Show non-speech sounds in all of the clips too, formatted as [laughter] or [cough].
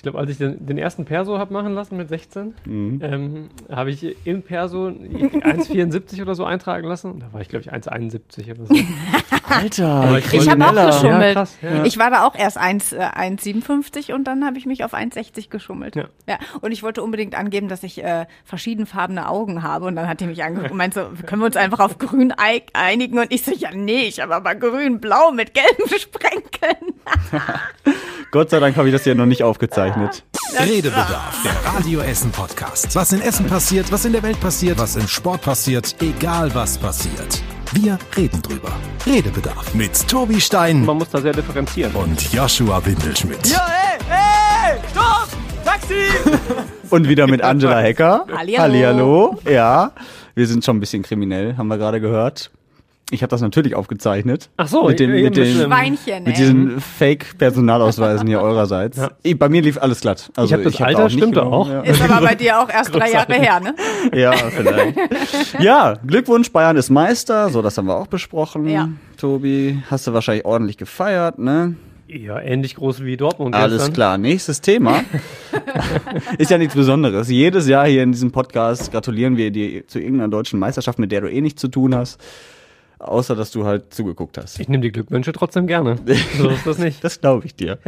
Ich glaube, als ich den, den ersten Perso habe machen lassen mit 16, Mhm. ähm, habe ich im Perso 1,74 oder so eintragen lassen. Da war ich, glaube ich, 1,71 oder so. [laughs] Alter, ich Ich habe auch geschummelt. Ja, krass, ja. Ich war da auch erst 1, äh, 1,57 und dann habe ich mich auf 1,60 geschummelt. Ja. Ja. Und ich wollte unbedingt angeben, dass ich äh, verschiedenfarbene Augen habe. Und dann hat die mich angeguckt und meinte so, können wir uns einfach auf grün ei- einigen? Und ich so, ja, nee, ich habe aber grün-blau mit gelben [laughs] Sprenkeln. [laughs] Gott sei Dank habe ich das ja noch nicht aufgezeichnet. Redebedarf, der Radio Essen Podcast. Was in Essen passiert, was in der Welt passiert, was im Sport passiert, egal was passiert. Wir reden drüber. Redebedarf mit Tobi Stein Man muss da sehr differenzieren. und Joshua Windelschmidt. [laughs] Und wieder mit Angela Hecker. Hallihallo. Hallihallo. Ja, wir sind schon ein bisschen kriminell, haben wir gerade gehört. Ich habe das natürlich aufgezeichnet. Ach so, mit den, eben mit den. Schweinchen, mit ey. diesen Fake-Personalausweisen hier [laughs] eurerseits. Ja. Ich, bei mir lief alles glatt. Also Ich hab das hab da Alter, nicht stimmt auch. Ja. Ist aber bei dir auch [laughs] erst drei Jahre her, ne? Ja, vielleicht. [laughs] ja, Glückwunsch, Bayern ist Meister. So, das haben wir auch besprochen. Ja. Tobi, hast du wahrscheinlich ordentlich gefeiert, ne? Ja, ähnlich groß wie Dortmund Alles gestern. klar. Nächstes Thema. ist ja nichts Besonderes. Jedes Jahr hier in diesem Podcast gratulieren wir dir zu irgendeiner deutschen Meisterschaft, mit der du eh nichts zu tun hast. Außer, dass du halt zugeguckt hast. Ich nehme die Glückwünsche trotzdem gerne. So ist das nicht. [laughs] Das glaube ich dir.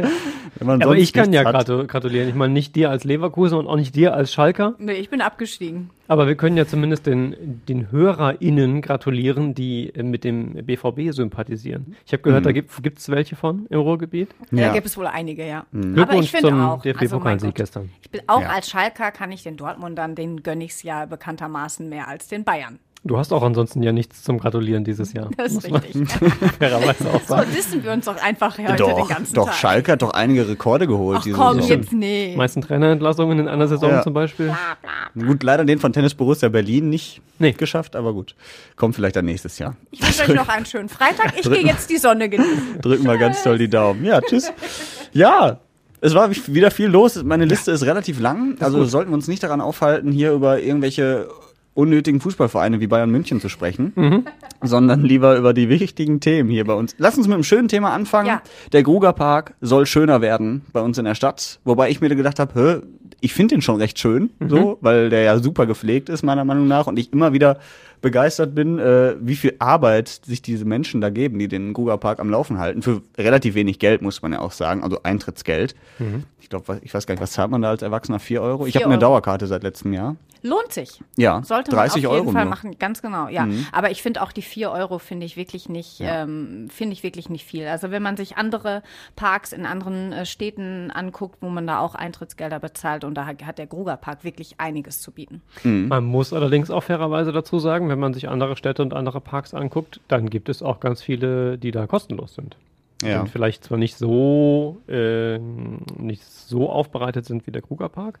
Wenn man Aber ich kann ja hat. gratu gratulieren. Ich meine, nicht dir als Leverkusen und auch nicht dir als Schalker. Nee, ich bin abgestiegen. Aber wir können ja zumindest den, den HörerInnen gratulieren, die mit dem BVB sympathisieren. Ich habe gehört, da gibt es welche von im Ruhrgebiet. Da Ja. gibt es wohl einige, ja. Aber ich Glückwunsch finde zum auch, also mein DFB-Pokalsieg Gott, gestern. ich bin auch Ja. als Schalker kann ich den Dortmundern, den gönn ich's ja bekanntermaßen mehr als den Bayern. Du hast auch ansonsten ja nichts zum Gratulieren dieses Jahr. Das ist richtig. [laughs] fairerweise auch So sagen. wissen wir uns doch einfach heute den Doch, ganzen doch, Tag. Schalke hat doch einige Rekorde geholt Ach diese komm, Saison. jetzt nee. Die meisten Trainerentlassungen in einer Saison Ja. zum Beispiel. Gut, leider den von Tennis Borussia Berlin nicht Nee. geschafft, aber gut. Kommt vielleicht dann nächstes Jahr. Ich wünsche euch noch einen schönen Freitag. Ich gehe jetzt die Sonne genießen. [laughs] Drücken wir ganz toll die Daumen. Ja, tschüss. Ja, es war wieder viel los. Meine Liste ist relativ lang. Also sollten wir uns nicht daran aufhalten, hier über irgendwelche unnötigen Fußballvereine wie Bayern München zu sprechen, Mhm. sondern lieber über die wichtigen Themen hier bei uns. Lass uns mit einem schönen Thema anfangen. Ja. Der Grugerpark soll schöner werden bei uns in der Stadt, wobei ich mir gedacht habe, ich finde den schon recht schön, so, weil der ja super gepflegt ist meiner Meinung nach und ich immer wieder begeistert bin, äh, wie viel Arbeit sich diese Menschen da geben, die den Grugerpark am Laufen halten. Für relativ wenig Geld, muss man ja auch sagen, also Eintrittsgeld. Ich glaube, ich weiß gar nicht, was zahlt man da als Erwachsener? Vier Euro? Ich habe eine. Dauerkarte seit letztem Jahr. Lohnt sich. Ja, Sollte 30 man auf jeden Euro Fall nur. machen, ganz genau, ja. Aber ich finde auch die 4 Euro finde ich wirklich nicht, ähm, finde ich wirklich nicht viel. Also wenn man sich andere Parks in anderen äh, Städten anguckt, wo man da auch Eintrittsgelder bezahlt und da hat hat der Grugerpark wirklich einiges zu bieten. Man muss allerdings auch fairerweise dazu sagen, wenn man sich andere Städte und andere Parks anguckt, dann gibt es auch ganz viele, die da kostenlos sind. Ja. Und vielleicht zwar nicht so, äh, nicht so aufbereitet sind wie der Krugerpark,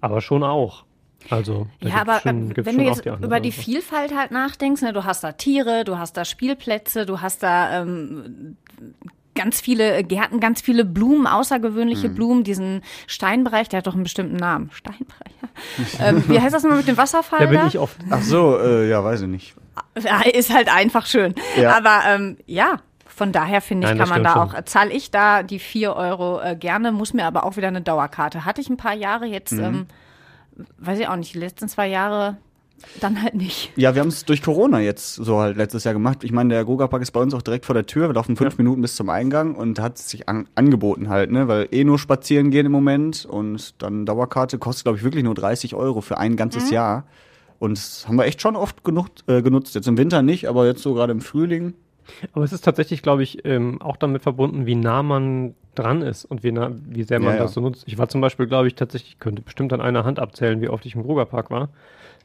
aber schon auch. Also, Ja, gibt's aber schon, äh, gibt's wenn schon du jetzt die über die. Vielfalt halt nachdenkst, ne, du hast da Tiere, du hast da Spielplätze, du hast da ähm, ganz viele Gärten, ganz viele Blumen, außergewöhnliche Mhm. Blumen, diesen Steinbereich, der hat doch einen bestimmten Namen. Steinbereich. ja. [laughs] ähm, wie heißt das nochmal mit dem Wasserfall? Da bin da? ich oft. Ach so, äh, ja, weiß ich nicht. Ja, ist halt einfach schön. Ja. Aber ähm, ja, von daher finde ich, Nein, kann man da stimmt auch, schon. zahle ich da die 4 Euro äh, gerne, muss mir aber auch wieder eine Dauerkarte. Hatte ich ein paar Jahre jetzt, Mhm. ähm, weiß ich auch nicht, die letzten zwei Jahre dann halt nicht. Ja, wir haben es durch Corona jetzt so halt letztes Jahr gemacht. Ich meine, der Grugerpark ist bei uns auch direkt vor der Tür. Wir laufen fünf Minuten bis zum Eingang und hat sich an, angeboten halt, ne? Weil eh nur spazieren gehen im Moment und dann Dauerkarte kostet, glaube ich, wirklich nur 30 Euro für ein ganzes Mhm. Jahr. Und das haben wir echt schon oft genutzt, äh, genutzt. Jetzt im Winter nicht, aber jetzt so gerade im Frühling. Aber es ist tatsächlich, glaube ich, ähm, auch damit verbunden, wie nah man dran ist und wie, nah, wie sehr man Ja, ja. das so nutzt. Ich war zum Beispiel, glaube ich, tatsächlich, könnte bestimmt an einer Hand abzählen, wie oft ich im Krugerpark war.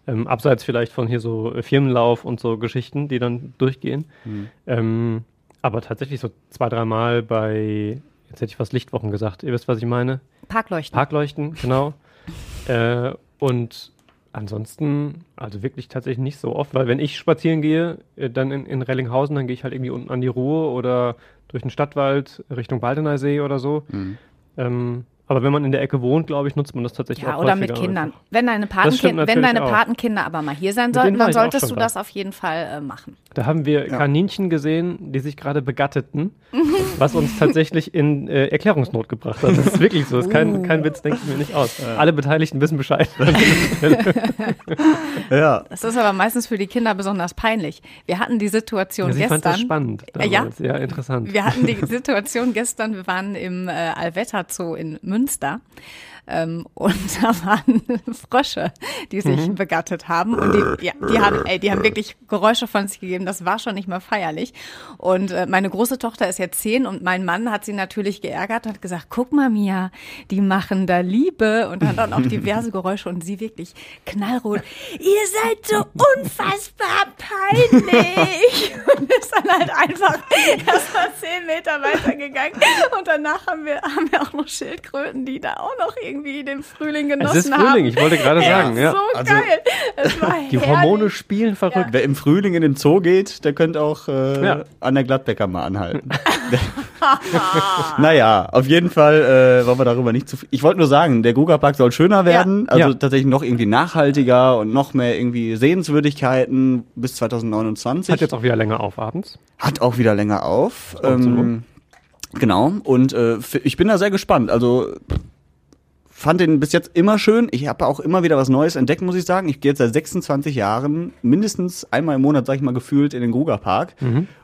Ähm, abseits vielleicht von hier so äh, Firmenlauf und so Geschichten, die dann durchgehen. Mhm. Ähm, aber tatsächlich so zwei, dreimal bei, jetzt hätte ich fast Lichtwochen gesagt, ihr wisst, was ich meine. Parkleuchten. Parkleuchten, genau. [laughs] äh, und ansonsten, also wirklich tatsächlich nicht so oft, weil wenn ich spazieren gehe, äh, dann in, in Rellinghausen, dann gehe ich halt irgendwie unten an die Ruhr oder durch den Stadtwald Richtung Baldeneysee oder so. Mhm. Ähm, Aber wenn man in der Ecke wohnt, glaube ich, nutzt man das tatsächlich Ja, auch oder mit Kindern. einfach. Wenn deine, Das stimmt Patenkin wenn deine. Patenkinder aber mal hier sein sollten, dann solltest du da. das auf jeden Fall äh, machen. Da haben wir Kaninchen gesehen, die sich gerade begatteten, was uns [laughs] tatsächlich in äh, Erklärungsnot gebracht hat. Das ist wirklich so. Das ist kein, kein Witz, denke ich mir nicht aus. Alle Beteiligten wissen Bescheid. [laughs] [laughs] Ja. Das ist aber meistens für die Kinder besonders peinlich. Wir hatten die Situation Ja, sie fand gestern. das spannend. Äh, ja? ja, interessant. Wir hatten die Situation gestern, wir waren im äh, Allwetter Zoo in Münster. Ähm, und [laughs] da waren Frösche, die sich begattet haben. Und die, ja, die haben, ey, die haben wirklich Geräusche von sich gegeben. Das war schon nicht mehr feierlich. Und äh, meine große Tochter ist jetzt zehn und mein Mann hat sie natürlich geärgert und hat gesagt, guck mal, Mia, die machen da Liebe. Und hat dann auch [laughs] diverse Geräusche und sie wirklich knallrot. Ihr seid so unfassbar peinlich. [laughs] Und ist dann halt einfach erst mal zehn Meter weitergegangen. Und danach haben wir, haben wir auch noch Schildkröten, die da auch noch irgendwie den Frühling Es genossen ist haben. Frühling, ich wollte gerade [laughs] sagen. Ja. So Also- geil. Es war [laughs] Die herrlich. Hormone spielen verrückt. Wer im Frühling in den Zoo geht, der könnte auch äh, Ja. an der Gladbecker mal anhalten. [laughs] naja, auf jeden Fall äh, wollen wir darüber nicht zu viel. Ich wollte nur sagen, der Guga-Park soll schöner werden, also Ja. tatsächlich noch irgendwie nachhaltiger und noch mehr irgendwie Sehenswürdigkeiten bis 2029. Hat jetzt auch wieder länger auf abends. Hat auch wieder länger auf. Ähm, genau. Und äh, ich bin da sehr gespannt. Also fand den bis jetzt immer schön. Ich habe auch immer wieder was Neues entdeckt, muss ich sagen. Ich gehe jetzt seit 26 Jahren mindestens einmal im Monat, sag ich mal, gefühlt in den Gruger Park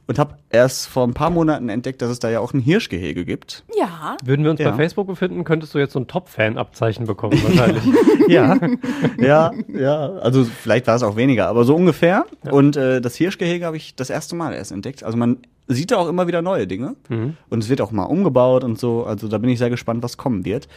und habe erst vor ein paar Monaten entdeckt, dass es da ja auch ein Hirschgehege gibt. Ja. Würden wir uns Ja. bei Facebook befinden, könntest du jetzt so ein Top-Fan-Abzeichen bekommen, wahrscheinlich. [laughs] Ja, [laughs] ja, ja. Also vielleicht war es auch weniger, aber so ungefähr. Und äh, das Hirschgehege habe ich das erste Mal erst entdeckt. Also man sieht da auch immer wieder neue Dinge. Und es wird auch mal umgebaut und so. Also da bin ich sehr gespannt, was kommen wird.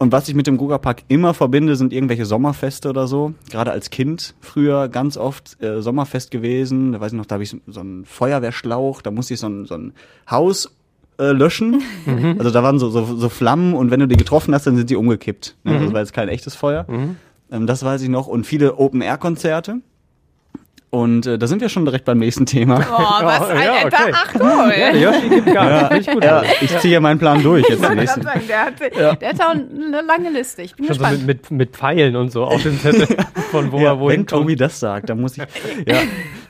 Und was ich mit dem Guga Park immer verbinde, sind irgendwelche Sommerfeste oder so. Gerade als Kind früher ganz oft äh, Sommerfest gewesen. Da weiß ich noch, da habe ich so, einen Feuerwehrschlauch, da musste ich so ein, so ein Haus äh, löschen. Also da waren so, so, so Flammen und wenn du die getroffen hast, dann sind die umgekippt. Ne? Das war jetzt kein echtes Feuer. Ähm, das weiß ich noch. Und viele Open-Air-Konzerte. Und äh, da sind wir schon direkt beim nächsten Thema. Oh, was [laughs] ein ja, Enter. okay. Ach cool. Ja, Gas. Finde ich. Ja, ich ziehe meinen Plan durch jetzt gerade sagen, der hat, der hat auch eine lange Liste. Ich bin Schon so gespannt. mit, mit, mit Pfeilen und so auf dem Zettel, [laughs] von wo Ja, er wohin wenn Tobi kommt. das sagt, dann muss ich. [laughs] Ja.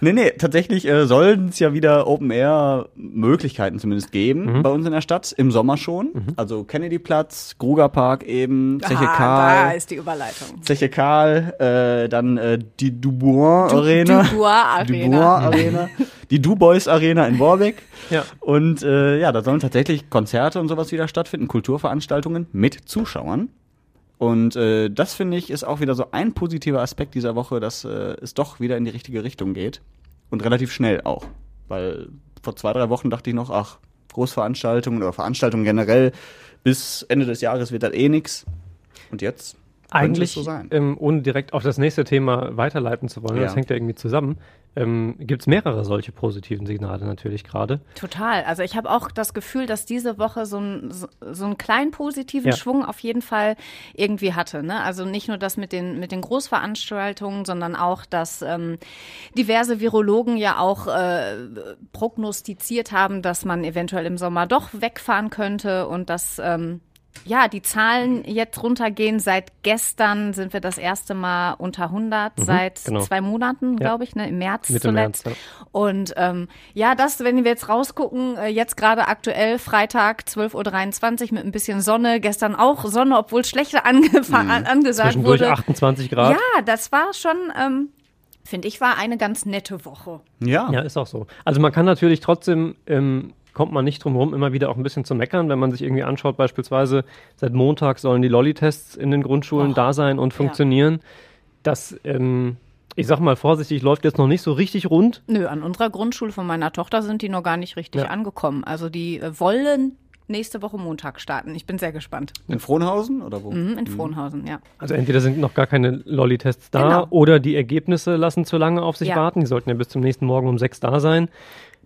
Nee, nee, tatsächlich äh, sollen es ja wieder Open-Air-Möglichkeiten zumindest geben Mhm. bei uns in der Stadt, im Sommer schon. Also Kennedy-Platz, Grugerpark eben, Zeche Ah, da Karl. ist die Überleitung. Zeche Karl, äh, dann äh, die Dubois Arena. Dubois Arena. Dubois Arena. Die Dubois Arena in Borbeck. Ja. Und äh, ja, da sollen tatsächlich Konzerte und sowas wieder stattfinden, Kulturveranstaltungen mit Zuschauern. Und äh, das finde ich ist auch wieder so ein positiver Aspekt dieser Woche, dass äh, es doch wieder in die richtige Richtung geht. Und relativ schnell auch. Weil vor zwei, drei Wochen dachte ich noch, ach, Großveranstaltungen oder Veranstaltungen generell, bis Ende des Jahres wird das eh nix. Und jetzt Eigentlich, so sein. ähm, ohne direkt auf das nächste Thema weiterleiten zu wollen, Ja. das hängt ja irgendwie zusammen, ähm, gibt es mehrere solche positiven Signale natürlich gerade. Total. Also ich habe auch das Gefühl, dass diese Woche so, ein, so, so einen kleinen positiven Ja. Schwung auf jeden Fall irgendwie hatte. Ne? Also nicht nur das mit den, mit den Großveranstaltungen, sondern auch, dass ähm, diverse Virologen ja auch äh, prognostiziert haben, dass man eventuell im Sommer doch wegfahren könnte und dass ähm, ja, die Zahlen jetzt runtergehen. Seit gestern sind wir das erste Mal unter 100, seit genau. zwei Monaten, Ja. glaube ich, ne? im März Mitte zuletzt. März, Und ähm, ja, das, wenn wir jetzt rausgucken, äh, jetzt gerade aktuell Freitag 12.23 Uhr mit ein bisschen Sonne, gestern auch Sonne, obwohl schlechter [laughs] angefangen an, angesagt Zwischendurch wurde. 28 Grad. Ja, das war schon, ähm, finde ich, war eine ganz nette Woche. Ja. Ja, ist auch so. Also man kann natürlich trotzdem, ähm, kommt man nicht drum herum, immer wieder auch ein bisschen zu meckern, wenn man sich irgendwie anschaut, beispielsweise seit Montag sollen die Lolli-Tests in den Grundschulen Oh, da sein und funktionieren. Das, ähm, ich sag mal vorsichtig, läuft jetzt noch nicht so richtig rund. Nö, an unserer Grundschule von meiner Tochter sind die noch gar nicht richtig Ja. angekommen. Also die äh, wollen nächste Woche Montag starten. Ich bin sehr gespannt. In Frohnhausen oder wo? Mhm, in Frohnhausen, ja. Also entweder sind noch gar keine Lolli-Tests da Genau. oder die Ergebnisse lassen zu lange auf sich Ja. warten. Die sollten ja bis zum nächsten Morgen um sechs da sein.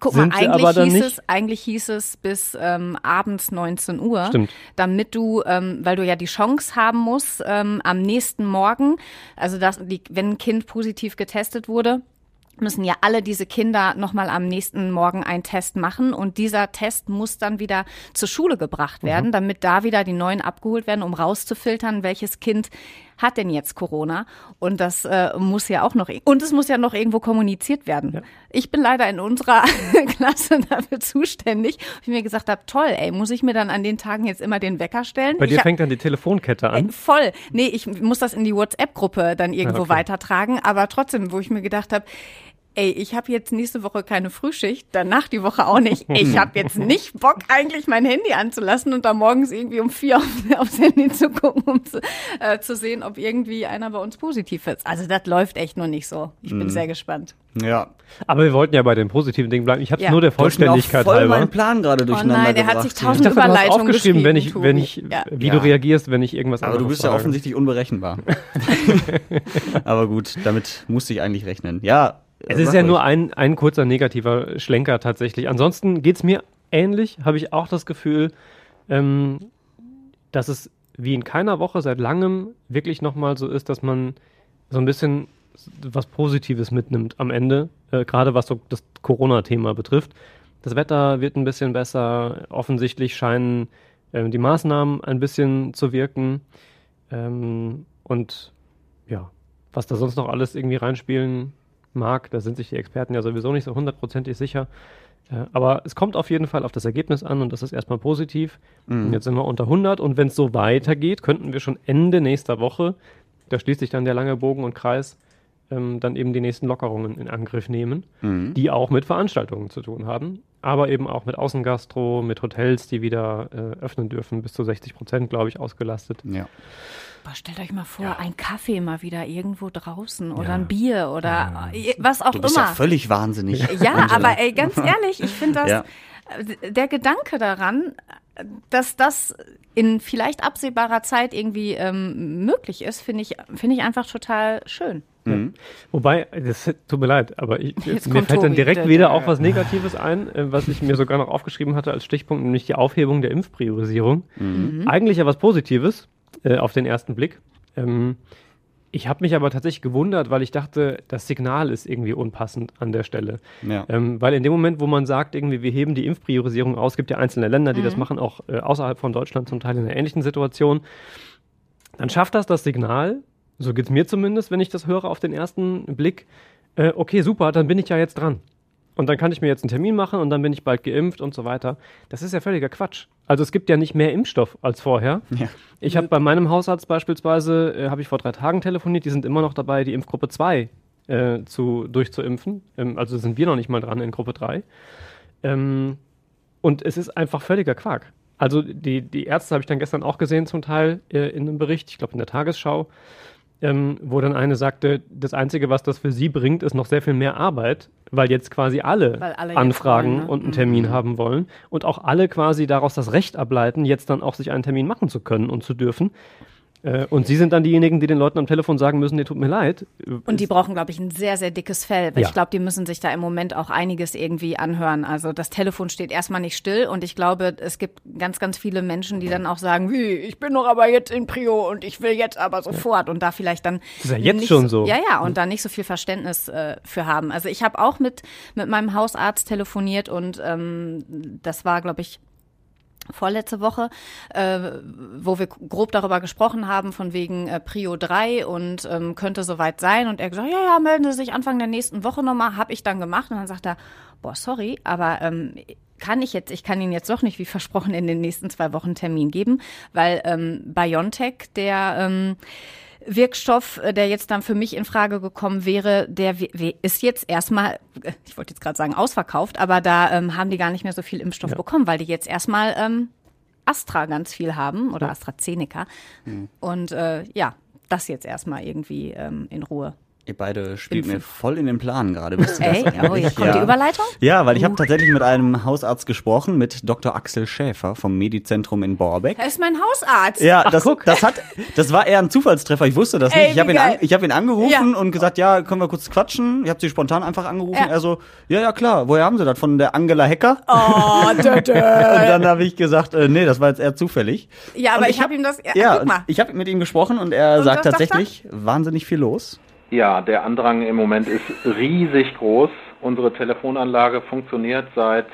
Guck mal, eigentlich hieß, nicht? es, eigentlich hieß es bis ähm, abends 19 Uhr, Stimmt. damit du, ähm, weil du ja die Chance haben musst, ähm, am nächsten Morgen, also dass die, wenn ein Kind positiv getestet wurde, müssen ja alle diese Kinder nochmal am nächsten Morgen einen Test machen und dieser Test muss dann wieder zur Schule gebracht werden, mhm. damit da wieder die neuen abgeholt werden, um rauszufiltern, welches Kind hat denn jetzt Corona? Und das äh, muss ja auch noch, und es muss ja noch irgendwo kommuniziert werden. Ja. Ich bin leider in unserer [laughs] Klasse dafür zuständig. Ich mir gesagt habe, toll, ey, muss ich mir dann an den Tagen jetzt immer den Wecker stellen? Bei dir hab, fängt dann die Telefonkette an? Äh, voll. Nee, ich muss das in die WhatsApp-Gruppe dann irgendwo okay. weitertragen, aber trotzdem, wo ich mir gedacht habe, ey, ich habe jetzt nächste Woche keine Frühschicht, danach die Woche auch nicht. Ich habe [laughs] jetzt nicht Bock, eigentlich mein Handy anzulassen und da morgens irgendwie um vier auf, [laughs] aufs Handy zu gucken, um zu, äh, zu, sehen, ob irgendwie einer bei uns positiv ist. Also das läuft echt noch nicht so. Ich bin mhm. sehr gespannt. Ja. Aber wir wollten ja bei den positiven Dingen bleiben. Ich habe ja. nur der Vollständigkeit voll halber. meinen Plan gerade durcheinander oh nein, der hat sich tausend ich dachte, Überleitungen aufgeschrieben, wenn ich, wenn ich, ja. wie ja. du reagierst, wenn ich irgendwas Aber du bist frage. ja offensichtlich unberechenbar. [laughs] Aber gut, damit musste ich eigentlich rechnen. Ja, es ist ja nur ein, ein kurzer negativer Schlenker tatsächlich. Ansonsten geht es mir ähnlich, habe ich auch das Gefühl, ähm, dass es wie in keiner Woche seit langem wirklich nochmal so ist, dass man so ein bisschen was Positives mitnimmt am Ende, äh, gerade was so das Corona-Thema betrifft. Das Wetter wird ein bisschen besser, offensichtlich scheinen äh, die Maßnahmen ein bisschen zu wirken. Ähm, und ja, was da sonst noch alles irgendwie reinspielen mag. Da sind sich die Experten ja sowieso nicht so hundertprozentig sicher. Äh, aber es kommt auf jeden Fall auf das Ergebnis an und das ist erstmal positiv. Mhm. Jetzt sind wir unter 100 und wenn es so weitergeht, könnten wir schon Ende nächster Woche, da schließt sich dann der lange Bogen und Kreis, ähm, dann eben die nächsten Lockerungen in Angriff nehmen, mhm. die auch mit Veranstaltungen zu tun haben, aber eben auch mit Außengastro, mit Hotels, die wieder äh, öffnen dürfen, bis zu 60 Prozent, glaube ich, ausgelastet. Ja. Boah, stellt euch mal vor, ja. ein Kaffee mal wieder irgendwo draußen oder ja. ein Bier oder ja. was auch du bist immer. Ja völlig wahnsinnig. [laughs] Ja, aber ey, ganz ehrlich, ich finde das, der Gedanke daran, dass das in vielleicht absehbarer Zeit irgendwie ähm, möglich ist, finde ich, finde ich einfach total schön. Mhm. Wobei, das tut mir leid, aber ich, jetzt mir fällt dann direkt wieder auch was Negatives ein, äh, was ich mir sogar noch aufgeschrieben hatte als Stichpunkt, nämlich die Aufhebung der Impfpriorisierung. Mhm. Eigentlich ja was Positives, äh, auf den ersten Blick. Ähm, ich habe mich aber tatsächlich gewundert, weil ich dachte, das Signal ist irgendwie unpassend an der Stelle. Ja. Ähm, weil in dem Moment, wo man sagt, irgendwie, wir heben die Impfpriorisierung aus, gibt ja einzelne Länder, die mhm. das machen, auch äh, außerhalb von Deutschland zum Teil in einer ähnlichen Situation, dann schafft das das Signal, so geht es mir zumindest, wenn ich das höre auf den ersten Blick, äh, okay, super, dann bin ich ja jetzt dran. Und dann kann ich mir jetzt einen Termin machen und dann bin ich bald geimpft und so weiter. Das ist ja völliger Quatsch. Also es gibt ja nicht mehr Impfstoff als vorher. Ja. Ich habe bei meinem Hausarzt beispielsweise, äh, habe ich vor drei Tagen telefoniert, die sind immer noch dabei, die Impfgruppe 2 äh, zu, durchzuimpfen. Ähm, also sind wir noch nicht mal dran in Gruppe 3. Ähm, und es ist einfach völliger Quark. Also die, die Ärzte habe ich dann gestern auch gesehen zum Teil äh, in einem Bericht, ich glaube in der Tagesschau ähm, wo dann eine sagte, das Einzige, was das für sie bringt, ist noch sehr viel mehr Arbeit, weil jetzt quasi alle, alle anfragen wollen, ne? und einen Termin mhm. haben wollen und auch alle quasi daraus das Recht ableiten, jetzt dann auch sich einen Termin machen zu können und zu dürfen. Äh, und Sie sind dann diejenigen, die den Leuten am Telefon sagen müssen, nee, tut mir leid. Und die brauchen, glaube ich, ein sehr, sehr dickes Fell. Weil ja. Ich glaube, die müssen sich da im Moment auch einiges irgendwie anhören. Also das Telefon steht erstmal nicht still und ich glaube, es gibt ganz, ganz viele Menschen, die dann auch sagen, wie, ich bin doch aber jetzt in Prio und ich will jetzt aber sofort und da vielleicht dann. Das ist ja jetzt schon so. Ja, ja, und da nicht so viel Verständnis äh, für haben. Also ich habe auch mit, mit meinem Hausarzt telefoniert und ähm, das war, glaube ich, vorletzte Woche, äh, wo wir grob darüber gesprochen haben, von wegen äh, Prio 3 und ähm, könnte soweit sein. Und er gesagt, ja, ja, melden Sie sich Anfang der nächsten Woche nochmal. Habe ich dann gemacht. Und dann sagt er, boah, sorry, aber ähm, kann ich jetzt, ich kann Ihnen jetzt doch nicht, wie versprochen, in den nächsten zwei Wochen Termin geben, weil ähm, BioNTech, der ähm, Wirkstoff, äh, der jetzt dann für mich in Frage gekommen wäre, der ist jetzt erstmal, äh, ich wollte jetzt gerade sagen, ausverkauft, aber da ähm, haben die gar nicht mehr so viel Impfstoff ja. bekommen, weil die jetzt erstmal ähm, Astra ganz viel haben oder AstraZeneca. Mhm. Und äh, ja, das jetzt erstmal irgendwie ähm, in Ruhe Ihr beide spielt mir voll in den Plan gerade. Ey, oh, hier kommt ja. die Überleitung? Ja, weil ich habe tatsächlich mit einem Hausarzt gesprochen, mit Dr. Axel Schäfer vom Medizentrum in Borbeck. Er ist mein Hausarzt. Ja, Ach, das, guck. das hat, das war eher ein Zufallstreffer. Ich wusste das Ey, nicht. Ich habe ihn, an, ich hab ihn angerufen ja. und gesagt, ja, können wir kurz quatschen? Ich habe sie spontan einfach angerufen. Ja. Er so, ja, ja, klar. Woher haben Sie das? Von der Angela Hecker? Oh, [laughs] dö, dö. Und dann habe ich gesagt, äh, nee, das war jetzt eher zufällig. Ja, aber und ich, ich habe hab ihm das, ja, ja ich habe mit ihm gesprochen und er und sagt tatsächlich, wahnsinnig viel los. Ja, der Andrang im Moment ist riesig groß. Unsere Telefonanlage funktioniert seit,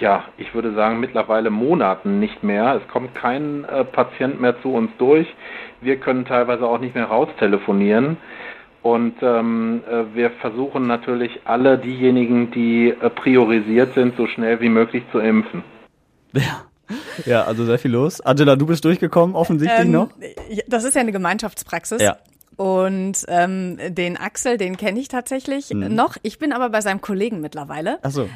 ja, ich würde sagen mittlerweile Monaten nicht mehr. Es kommt kein äh, Patient mehr zu uns durch. Wir können teilweise auch nicht mehr raustelefonieren. Und ähm, äh, wir versuchen natürlich alle diejenigen, die äh, priorisiert sind, so schnell wie möglich zu impfen. Ja. Ja, also sehr viel los. Angela, du bist durchgekommen, offensichtlich ähm, noch. Das ist ja eine Gemeinschaftspraxis. Ja. Und ähm, den Axel, den kenne ich tatsächlich mhm. noch. Ich bin aber bei seinem Kollegen mittlerweile. Ach so.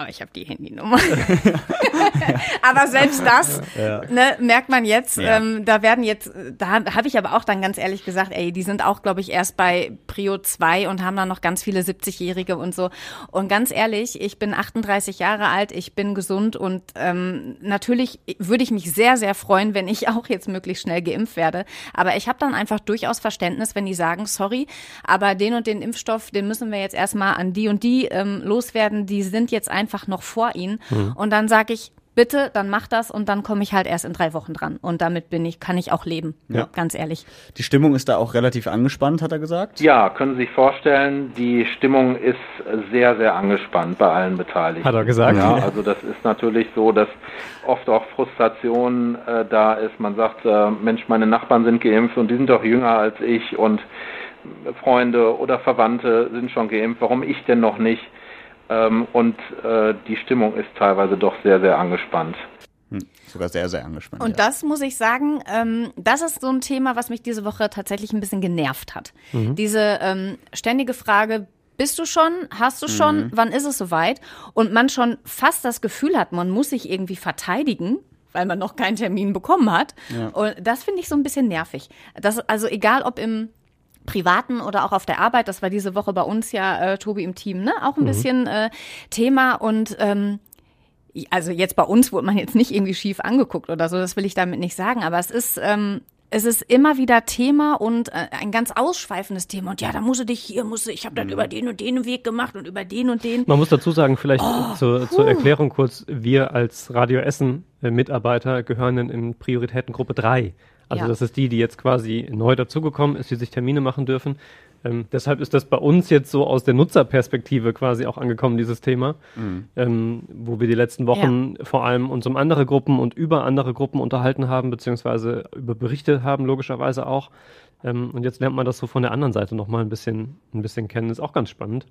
Aber ich habe die Handynummer. [laughs] aber selbst das ja. ne, merkt man jetzt. Ja. Ähm, da werden jetzt, da habe ich aber auch dann ganz ehrlich gesagt, ey, die sind auch, glaube ich, erst bei Prio 2 und haben dann noch ganz viele 70-Jährige und so. Und ganz ehrlich, ich bin 38 Jahre alt, ich bin gesund und ähm, natürlich würde ich mich sehr, sehr freuen, wenn ich auch jetzt möglichst schnell geimpft werde. Aber ich habe dann einfach durchaus Verständnis, wenn die sagen, sorry, aber den und den Impfstoff, den müssen wir jetzt erstmal an die und die ähm, loswerden. Die sind jetzt einfach einfach noch vor ihnen. Mhm. Und dann sage ich, bitte, dann mach das und dann komme ich halt erst in drei Wochen dran. Und damit bin ich, kann ich auch leben. Ja. Ganz ehrlich. Die Stimmung ist da auch relativ angespannt, hat er gesagt? Ja, können Sie sich vorstellen, die Stimmung ist sehr, sehr angespannt bei allen Beteiligten. Hat er gesagt. Ja, also das ist natürlich so, dass oft auch Frustration äh, da ist. Man sagt, äh, Mensch, meine Nachbarn sind geimpft und die sind doch jünger als ich und Freunde oder Verwandte sind schon geimpft. Warum ich denn noch nicht? Ähm, und äh, die Stimmung ist teilweise doch sehr, sehr angespannt. Hm, sogar sehr, sehr angespannt. Und ja. das muss ich sagen, ähm, das ist so ein Thema, was mich diese Woche tatsächlich ein bisschen genervt hat. Mhm. Diese ähm, ständige Frage, bist du schon? Hast du schon? Mhm. Wann ist es soweit? Und man schon fast das Gefühl hat, man muss sich irgendwie verteidigen, weil man noch keinen Termin bekommen hat. Ja. Und das finde ich so ein bisschen nervig. Das, also egal ob im privaten oder auch auf der Arbeit, das war diese Woche bei uns ja, äh, Tobi im Team, ne? Auch ein mhm. bisschen äh, Thema und ähm, also jetzt bei uns wurde man jetzt nicht irgendwie schief angeguckt oder so, das will ich damit nicht sagen, aber es ist ähm, es ist immer wieder Thema und äh, ein ganz ausschweifendes Thema. Und ja, da musst du dich hier, musst du, ich habe dann mhm. über den und den Weg gemacht und über den und den. Man muss dazu sagen, vielleicht oh, zur, zur, Erklärung kurz, wir als Radio Essen äh, Mitarbeiter gehören in Prioritätengruppe 3. Also ja. das ist die, die jetzt quasi neu dazugekommen ist, die sich Termine machen dürfen. Ähm, deshalb ist das bei uns jetzt so aus der Nutzerperspektive quasi auch angekommen, dieses Thema, mhm. ähm, wo wir die letzten Wochen ja. vor allem uns um andere Gruppen und über andere Gruppen unterhalten haben, beziehungsweise über Berichte haben, logischerweise auch. Ähm, und jetzt lernt man das so von der anderen Seite nochmal ein bisschen, ein bisschen kennen. Ist auch ganz spannend.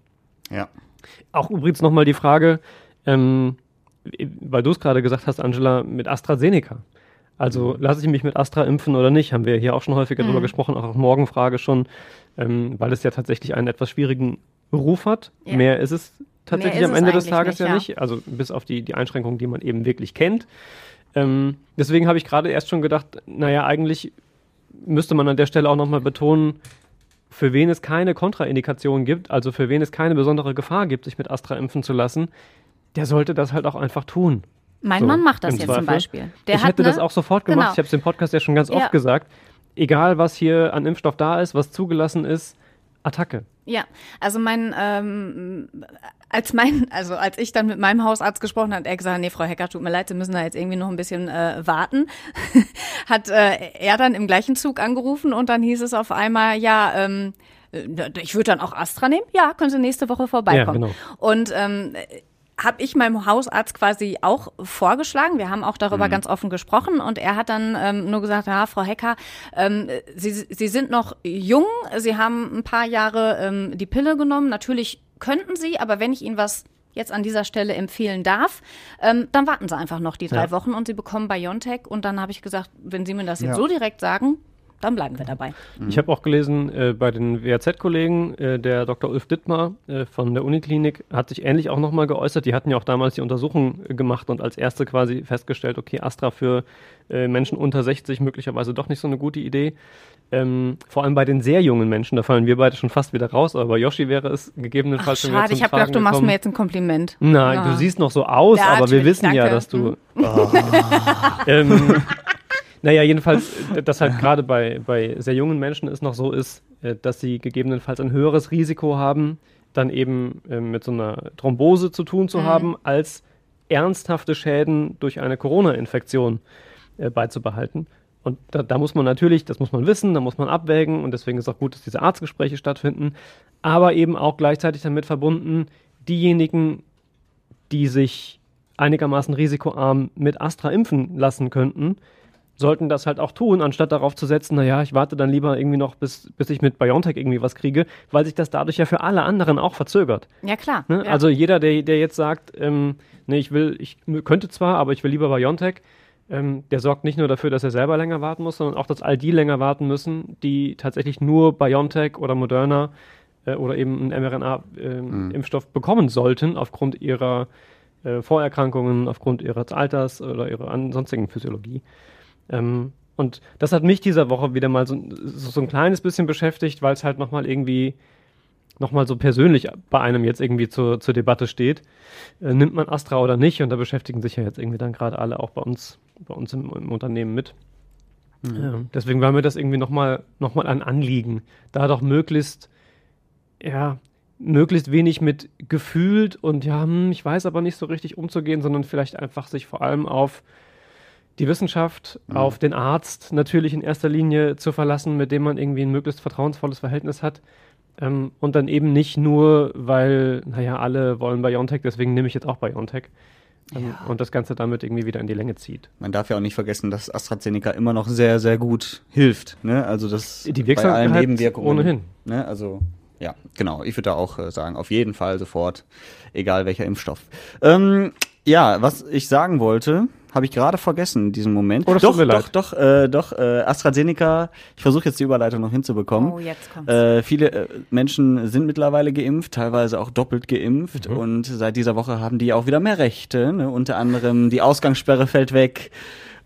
Ja. Auch übrigens nochmal die Frage, ähm, weil du es gerade gesagt hast, Angela, mit AstraZeneca. Also mhm. lasse ich mich mit Astra impfen oder nicht? Haben wir hier auch schon häufiger mhm. drüber gesprochen, auch auf Morgenfrage schon, ähm, weil es ja tatsächlich einen etwas schwierigen Ruf hat. Ja. Mehr ist es tatsächlich ist am Ende des Tages nicht, ja, ja nicht. Also bis auf die, die Einschränkungen, die man eben wirklich kennt. Ähm, deswegen habe ich gerade erst schon gedacht, naja, eigentlich müsste man an der Stelle auch nochmal betonen, für wen es keine Kontraindikation gibt, also für wen es keine besondere Gefahr gibt, sich mit Astra impfen zu lassen, der sollte das halt auch einfach tun. Mein so, Mann macht das jetzt Zweifel. zum Beispiel. Der ich hätte eine, das auch sofort gemacht. Genau. Ich habe es im Podcast ja schon ganz ja. oft gesagt. Egal, was hier an Impfstoff da ist, was zugelassen ist, Attacke. Ja, also mein, ähm, als mein, also als ich dann mit meinem Hausarzt gesprochen habe, hat er gesagt, nee, Frau Hecker, tut mir leid, Sie müssen da jetzt irgendwie noch ein bisschen äh, warten. [laughs] hat äh, er dann im gleichen Zug angerufen und dann hieß es auf einmal, ja, ähm, äh, ich würde dann auch Astra nehmen. Ja, können Sie nächste Woche vorbeikommen. Ja, genau. Und ähm, habe ich meinem Hausarzt quasi auch vorgeschlagen. Wir haben auch darüber mhm. ganz offen gesprochen und er hat dann ähm, nur gesagt, ja, Frau Hecker, ähm, Sie, Sie sind noch jung, Sie haben ein paar Jahre ähm, die Pille genommen. Natürlich könnten Sie, aber wenn ich Ihnen was jetzt an dieser Stelle empfehlen darf, ähm, dann warten Sie einfach noch die drei ja. Wochen und Sie bekommen Biontech. Und dann habe ich gesagt, wenn Sie mir das jetzt ja. so direkt sagen, dann bleiben wir dabei. Ich habe auch gelesen, äh, bei den WAZ-Kollegen, äh, der Dr. Ulf Dittmar äh, von der Uniklinik hat sich ähnlich auch nochmal geäußert. Die hatten ja auch damals die Untersuchung gemacht und als erste quasi festgestellt, okay, Astra für äh, Menschen unter 60 möglicherweise doch nicht so eine gute Idee. Ähm, vor allem bei den sehr jungen Menschen, da fallen wir beide schon fast wieder raus, aber bei Yoshi wäre es gegebenenfalls Ach, schade, ich habe gedacht, du machst mir jetzt ein Kompliment. Nein, ja. du siehst noch so aus, ja, aber wir wissen danke. ja, dass du. Oh. [laughs] ähm, naja, jedenfalls, [laughs] äh, dass halt gerade bei, bei sehr jungen Menschen es noch so ist, äh, dass sie gegebenenfalls ein höheres Risiko haben, dann eben äh, mit so einer Thrombose zu tun zu mhm. haben, als ernsthafte Schäden durch eine Corona-Infektion beizubehalten. und da, da, muss man natürlich, das muss man wissen, da muss man abwägen und deswegen ist auch gut, dass diese Arztgespräche stattfinden, aber eben auch gleichzeitig damit verbunden, diejenigen, die sich einigermaßen risikoarm mit Astra impfen lassen könnten, sollten das halt auch tun, anstatt darauf zu setzen, naja, ich warte dann lieber irgendwie noch, bis, bis ich mit BioNTech irgendwie was kriege, weil sich das dadurch ja für alle anderen auch verzögert. Ja, klar. Ne? Ja. Also jeder, der, der jetzt sagt, ähm, nee, ich will, ich könnte zwar, aber ich will lieber BioNTech, ähm, der sorgt nicht nur dafür, dass er selber länger warten muss, sondern auch, dass all die länger warten müssen, die tatsächlich nur BioNTech oder Moderna äh, oder eben einen mRNA-Impfstoff äh, mhm. bekommen sollten, aufgrund ihrer äh, Vorerkrankungen, aufgrund ihres Alters oder ihrer ansonstigen Physiologie. Ähm, und das hat mich dieser Woche wieder mal so, so ein kleines bisschen beschäftigt, weil es halt nochmal irgendwie nochmal so persönlich bei einem jetzt irgendwie zur, zur Debatte steht. Äh, nimmt man Astra oder nicht? Und da beschäftigen sich ja jetzt irgendwie dann gerade alle auch bei uns, bei uns im, im Unternehmen mit. Mhm. Ja, deswegen war mir das irgendwie nochmal noch mal ein Anliegen, da doch möglichst, ja, möglichst wenig mit gefühlt und ja, hm, ich weiß aber nicht so richtig umzugehen, sondern vielleicht einfach sich vor allem auf die Wissenschaft, mhm. auf den Arzt natürlich in erster Linie zu verlassen, mit dem man irgendwie ein möglichst vertrauensvolles Verhältnis hat. Ähm, und dann eben nicht nur, weil, naja, alle wollen BioNTech, deswegen nehme ich jetzt auch BioNTech. Ähm, ja. Und das Ganze damit irgendwie wieder in die Länge zieht. Man darf ja auch nicht vergessen, dass AstraZeneca immer noch sehr, sehr gut hilft. Ne? Also das die Wirksamkeit bei allen Nebenwirkungen. Ohnehin. Ne? Also ja, genau. Ich würde da auch äh, sagen, auf jeden Fall sofort, egal welcher Impfstoff. Ähm, ja, was ich sagen wollte, habe ich gerade vergessen in diesem Moment. Oh, doch, doch, doch, äh, doch, äh, AstraZeneca, ich versuche jetzt die Überleitung noch hinzubekommen. Oh, jetzt kommt's. Äh, viele äh, Menschen sind mittlerweile geimpft, teilweise auch doppelt geimpft mhm. und seit dieser Woche haben die auch wieder mehr Rechte. Ne? Unter anderem die Ausgangssperre fällt weg.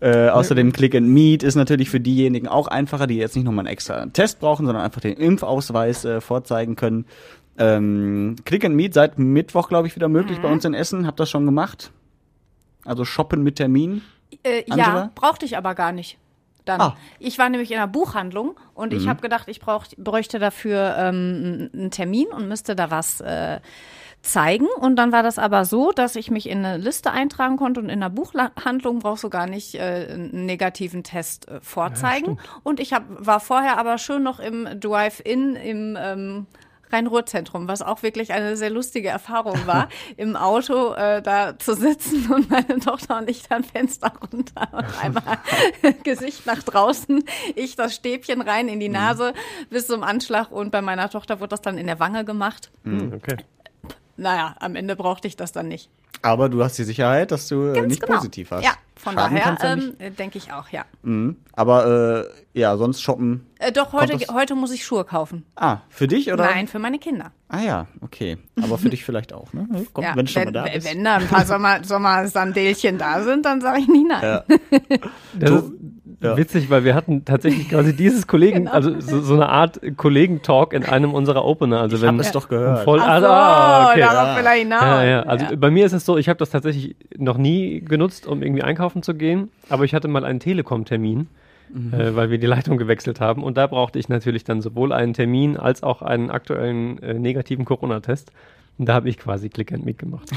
Äh, außerdem Click and Meet ist natürlich für diejenigen auch einfacher, die jetzt nicht nochmal einen extra Test brauchen, sondern einfach den Impfausweis äh, vorzeigen können. Ähm, Click and Meet seit Mittwoch, glaube ich, wieder möglich mhm. bei uns in Essen. Habt das schon gemacht? Also shoppen mit Termin? Äh, ja, brauchte ich aber gar nicht. Dann. Ah. Ich war nämlich in einer Buchhandlung und mhm. ich habe gedacht, ich brauch, bräuchte dafür ähm, einen Termin und müsste da was äh, zeigen. Und dann war das aber so, dass ich mich in eine Liste eintragen konnte und in der Buchhandlung brauchst du gar nicht äh, einen negativen Test äh, vorzeigen. Ja, und ich hab, war vorher aber schön noch im Drive-In im ähm, Rhein-Ruhr-Zentrum, was auch wirklich eine sehr lustige Erfahrung war, [laughs] im Auto äh, da zu sitzen [laughs] und meine Tochter und ich dann Fenster runter und einmal [laughs] Gesicht nach draußen, ich das Stäbchen rein in die mhm. Nase mhm. bis zum Anschlag und bei meiner Tochter wurde das dann in der Wange gemacht. Mhm, okay. Naja, am Ende brauchte ich das dann nicht. Aber du hast die Sicherheit, dass du äh, Ganz nicht genau. positiv hast. Ja, von Schaden daher ähm, denke ich auch, ja. Mhm. Aber äh, ja, sonst shoppen. Äh, doch, heute, heute muss ich Schuhe kaufen. Ah, für dich oder? Nein, für meine Kinder. Ah ja, okay. Aber für dich vielleicht auch, ne? Komm, ja, wenn, schon mal da bist. Wenn da ein paar Sommer, Sommersandelchen da sind, dann sage ich nicht nein. Ja. [laughs] Das, ja. Witzig, weil wir hatten tatsächlich quasi dieses Kollegen, genau. also so, so, eine Art Kollegentalk in einem unserer Opener. Also ich wenn es doch gehört. Voll, Ach so, ah, okay. darauf will er hinaus. Ja, ja. Also ja. bei mir ist es so, ich habe das tatsächlich noch nie genutzt, um irgendwie einkaufen zu gehen, aber ich hatte mal einen Telekom-Termin. Mhm. Äh, weil wir die Leitung gewechselt haben. Und da brauchte ich natürlich dann sowohl einen Termin als auch einen aktuellen äh, negativen Corona-Test. Und da habe ich quasi Click and Meet gemacht.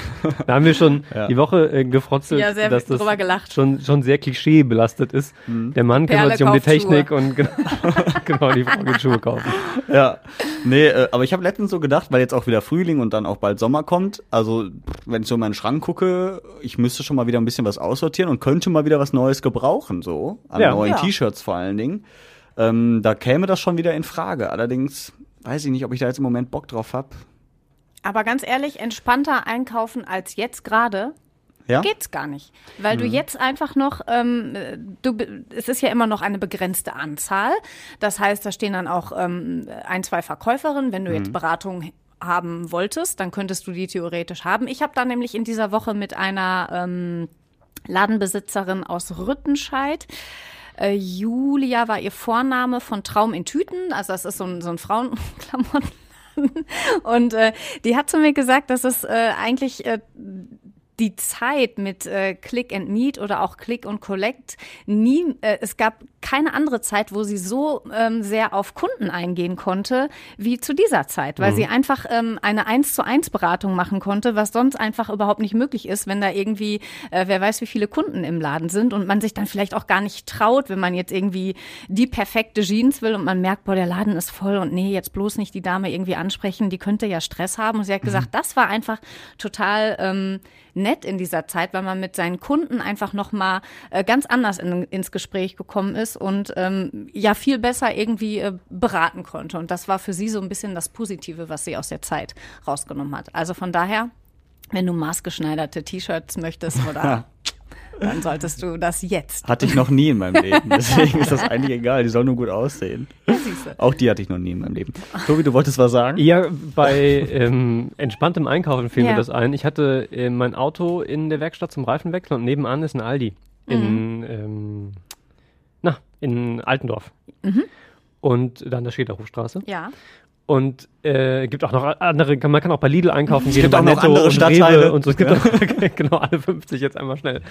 Da haben wir schon [laughs] ja. die Woche äh, gefrotzelt, ja, sehr dass das gelacht. Schon, schon sehr klischeebelastet ist. Mhm. Der Mann Perle kümmert sich um die Technik Schuhe. und genau, [laughs] genau, die Frau geht Schuhe kaufen. Ja, nee, äh, aber ich habe letztens so gedacht, weil jetzt auch wieder Frühling und dann auch bald Sommer kommt, also wenn ich so in meinen Schrank gucke, ich müsste schon mal wieder ein bisschen was aussortieren und könnte mal wieder was Neues gebrauchen, so, an ja. neuen ja. T-Shirts vor allen Dingen. Ähm, da käme das schon wieder in Frage. Allerdings weiß ich nicht, ob ich da jetzt im Moment Bock drauf habe. Aber ganz ehrlich, entspannter einkaufen als jetzt gerade. Ja? Geht's gar nicht. Weil mhm. du jetzt einfach noch, ähm, du, es ist ja immer noch eine begrenzte Anzahl. Das heißt, da stehen dann auch ähm, ein, zwei Verkäuferinnen. Wenn du mhm. jetzt Beratung haben wolltest, dann könntest du die theoretisch haben. Ich habe da nämlich in dieser Woche mit einer ähm, Ladenbesitzerin aus Rüttenscheid äh, Julia war ihr Vorname von Traum in Tüten. Also das ist so ein, so ein Frauenklamotten. [laughs] Und äh, die hat zu mir gesagt, dass es äh, eigentlich äh, die Zeit mit äh, Click and Meet oder auch Click und Collect nie, äh, es gab keine andere Zeit, wo sie so ähm, sehr auf Kunden eingehen konnte, wie zu dieser Zeit, weil mhm. sie einfach ähm, eine eins zu eins Beratung machen konnte, was sonst einfach überhaupt nicht möglich ist, wenn da irgendwie, äh, wer weiß, wie viele Kunden im Laden sind und man sich dann vielleicht auch gar nicht traut, wenn man jetzt irgendwie die perfekte Jeans will und man merkt, boah, der Laden ist voll und nee, jetzt bloß nicht die Dame irgendwie ansprechen, die könnte ja Stress haben. Und sie hat mhm. gesagt, das war einfach total ähm, nett in dieser Zeit, weil man mit seinen Kunden einfach nochmal äh, ganz anders in, ins Gespräch gekommen ist und ähm, ja viel besser irgendwie äh, beraten konnte. Und das war für sie so ein bisschen das Positive, was sie aus der Zeit rausgenommen hat. Also von daher, wenn du maßgeschneiderte T-Shirts möchtest oder [laughs] dann solltest du das jetzt. Hatte ich noch nie in meinem Leben. [laughs] Deswegen ist das eigentlich egal. Die soll nur gut aussehen. Ja, Auch die hatte ich noch nie in meinem Leben. Tobi, du wolltest was sagen? Ja, bei ähm, entspanntem Einkaufen fiel ja. mir das ein. Ich hatte äh, mein Auto in der Werkstatt zum Reifenwechsel und nebenan ist ein Aldi. In, mhm. ähm, in Altendorf. Mhm. Und dann der Schäderhofstraße. Ja. Und äh, gibt auch noch andere, man kann auch bei Lidl einkaufen gehen, bei Netto andere und Rewe und so. Es gibt ja. auch, [laughs] genau alle 50 jetzt einmal schnell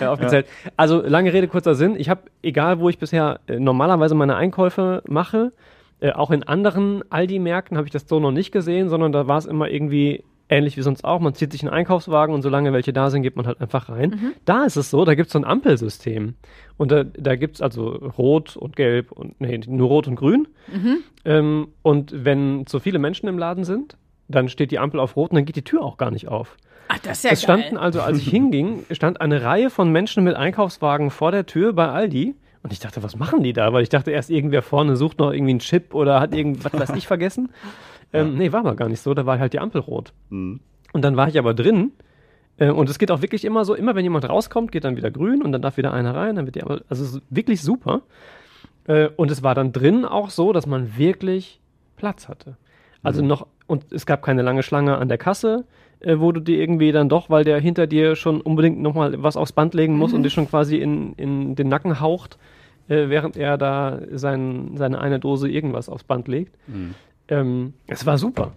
äh, aufgezählt. Ja. Also lange Rede, kurzer Sinn. Ich habe, egal wo ich bisher äh, normalerweise meine Einkäufe mache, äh, auch in anderen Aldi-Märkten habe ich das so noch nicht gesehen, sondern da war es immer irgendwie ähnlich wie sonst auch. Man zieht sich einen Einkaufswagen und solange welche da sind, geht man halt einfach rein. Mhm. Da ist es so, da gibt es so ein Ampelsystem. Und da, da gibt es also Rot und Gelb und, nee, nur Rot und Grün. Mhm. Ähm, und wenn zu viele Menschen im Laden sind, dann steht die Ampel auf Rot und dann geht die Tür auch gar nicht auf. Ach, das ist ja Es standen also, als ich [laughs] hinging, stand eine Reihe von Menschen mit Einkaufswagen vor der Tür bei Aldi. Und ich dachte, was machen die da? Weil ich dachte erst, irgendwer vorne sucht noch irgendwie einen Chip oder hat irgendwas, weiß ich, vergessen. Ähm, nee, war aber gar nicht so. Da war halt die Ampel rot. Mhm. Und dann war ich aber drin. Äh, und es geht auch wirklich immer so, immer wenn jemand rauskommt, geht dann wieder grün und dann darf wieder einer rein, dann wird die Ampel, also es ist wirklich super. Äh, und es war dann drin auch so, dass man wirklich Platz hatte. Also mhm. noch, und es gab keine lange Schlange an der Kasse, äh, wo du dir irgendwie dann doch, weil der hinter dir schon unbedingt nochmal was aufs Band legen muss mhm. und dir schon quasi in, in den Nacken haucht, äh, während er da sein, seine eine Dose irgendwas aufs Band legt. Mhm. Ähm, es war super.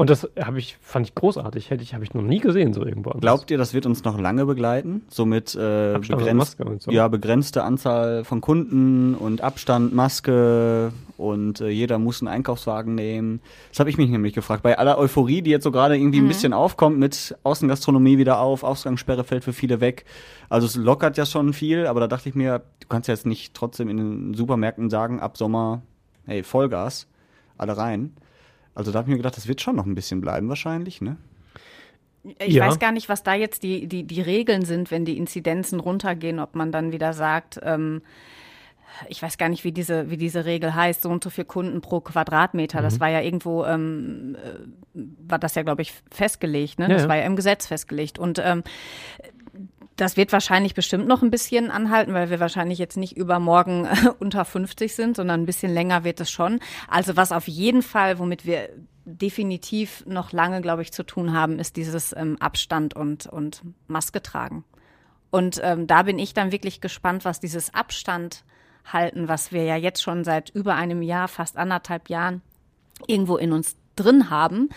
Und das habe ich, fand ich großartig. Hätte ich, habe ich noch nie gesehen, so irgendwo. Glaubt ihr, das wird uns noch lange begleiten? Somit äh, begrenzt, so. ja, begrenzte Anzahl von Kunden und Abstand, Maske und äh, jeder muss einen Einkaufswagen nehmen. Das habe ich mich nämlich gefragt. Bei aller Euphorie, die jetzt so gerade irgendwie mhm. ein bisschen aufkommt mit Außengastronomie wieder auf, Ausgangssperre fällt für viele weg. Also es lockert ja schon viel, aber da dachte ich mir, du kannst ja jetzt nicht trotzdem in den Supermärkten sagen, ab Sommer, hey, Vollgas alle rein. Also da habe ich mir gedacht, das wird schon noch ein bisschen bleiben wahrscheinlich, ne? Ich ja. weiß gar nicht, was da jetzt die, die, die Regeln sind, wenn die Inzidenzen runtergehen, ob man dann wieder sagt, ähm, ich weiß gar nicht, wie diese, wie diese Regel heißt, so und so viel Kunden pro Quadratmeter. Mhm. Das war ja irgendwo, ähm, äh, war das ja, glaube ich, festgelegt, ne? Das ja. war ja im Gesetz festgelegt. Und ähm, das wird wahrscheinlich bestimmt noch ein bisschen anhalten, weil wir wahrscheinlich jetzt nicht übermorgen unter 50 sind, sondern ein bisschen länger wird es schon. Also was auf jeden Fall, womit wir definitiv noch lange, glaube ich, zu tun haben, ist dieses ähm, Abstand und, und Maske tragen. Und ähm, da bin ich dann wirklich gespannt, was dieses Abstand halten, was wir ja jetzt schon seit über einem Jahr, fast anderthalb Jahren irgendwo in uns drin haben,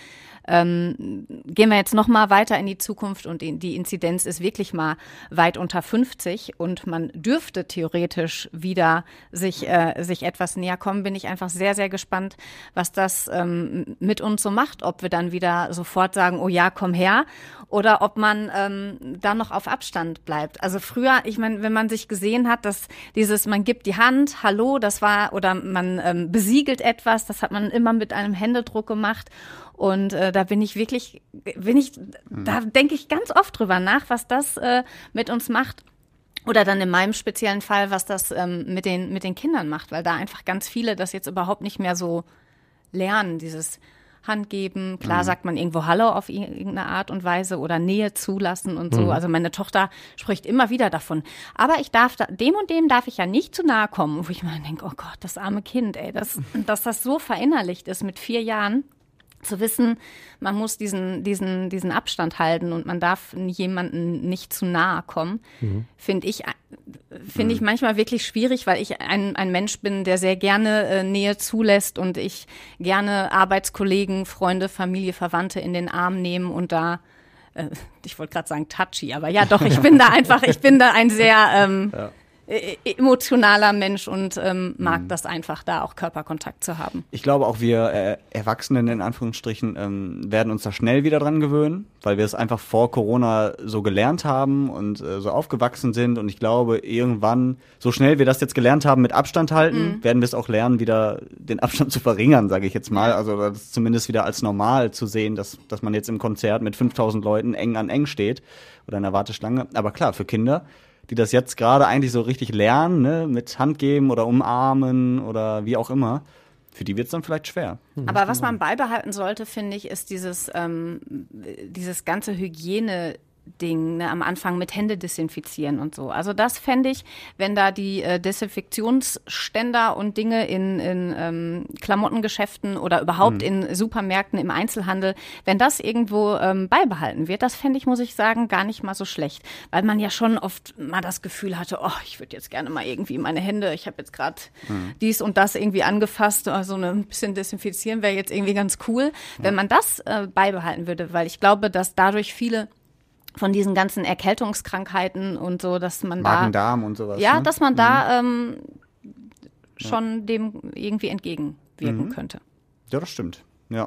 ähm, gehen wir jetzt noch mal weiter in die Zukunft und die Inzidenz ist wirklich mal weit unter 50 und man dürfte theoretisch wieder sich, äh, sich etwas näher kommen, bin ich einfach sehr, sehr gespannt, was das ähm, mit uns so macht, ob wir dann wieder sofort sagen, oh ja, komm her oder ob man ähm, da noch auf Abstand bleibt. Also früher, ich meine, wenn man sich gesehen hat, dass dieses, man gibt die Hand, hallo, das war, oder man ähm, besiegelt etwas, das hat man immer mit einem Händedruck gemacht und äh, da bin ich wirklich, bin ich, mhm. da denke ich ganz oft drüber nach, was das äh, mit uns macht. Oder dann in meinem speziellen Fall, was das ähm, mit, den, mit den Kindern macht, weil da einfach ganz viele das jetzt überhaupt nicht mehr so lernen, dieses Hand geben. Klar mhm. sagt man irgendwo Hallo auf irgendeine Art und Weise oder Nähe zulassen und so. Mhm. Also meine Tochter spricht immer wieder davon. Aber ich darf da, dem und dem darf ich ja nicht zu nahe kommen, wo ich mir denke, oh Gott, das arme Kind, ey, das, dass das so verinnerlicht ist mit vier Jahren zu wissen, man muss diesen, diesen, diesen Abstand halten und man darf jemanden nicht zu nahe kommen, mhm. finde ich, finde ich mhm. manchmal wirklich schwierig, weil ich ein, ein Mensch bin, der sehr gerne äh, Nähe zulässt und ich gerne Arbeitskollegen, Freunde, Familie, Verwandte in den Arm nehmen und da äh, ich wollte gerade sagen touchy, aber ja doch, ich bin da [laughs] einfach, ich bin da ein sehr ähm, ja äh, emotionaler Mensch und ähm, mag mhm. das einfach, da auch Körperkontakt zu haben. Ich glaube auch wir äh, Erwachsenen in Anführungsstrichen ähm, werden uns da schnell wieder dran gewöhnen, weil wir es einfach vor Corona so gelernt haben und äh, so aufgewachsen sind. Und ich glaube, irgendwann, so schnell wir das jetzt gelernt haben mit Abstand halten, mhm. werden wir es auch lernen, wieder den Abstand zu verringern, sage ich jetzt mal. Also das zumindest wieder als normal zu sehen, dass, dass man jetzt im Konzert mit 5000 Leuten eng an eng steht oder in der Warteschlange. Aber klar, für Kinder die das jetzt gerade eigentlich so richtig lernen, ne, mit Hand geben oder umarmen oder wie auch immer, für die wird es dann vielleicht schwer. Aber was man beibehalten sollte, finde ich, ist dieses, ähm, dieses ganze Hygiene- Ding ne, am Anfang mit Hände desinfizieren und so. Also das fände ich, wenn da die äh, Desinfektionsständer und Dinge in, in ähm, Klamottengeschäften oder überhaupt mhm. in Supermärkten im Einzelhandel, wenn das irgendwo ähm, beibehalten wird, das fände ich, muss ich sagen, gar nicht mal so schlecht. Weil man ja schon oft mal das Gefühl hatte, oh, ich würde jetzt gerne mal irgendwie meine Hände, ich habe jetzt gerade mhm. dies und das irgendwie angefasst, also ein bisschen desinfizieren wäre jetzt irgendwie ganz cool, mhm. wenn man das äh, beibehalten würde, weil ich glaube, dass dadurch viele von diesen ganzen Erkältungskrankheiten und so, dass man Magen, da Darm und sowas. Ja, ne? dass man mhm. da ähm, schon ja. dem irgendwie entgegenwirken mhm. könnte. Ja, das stimmt. Ja,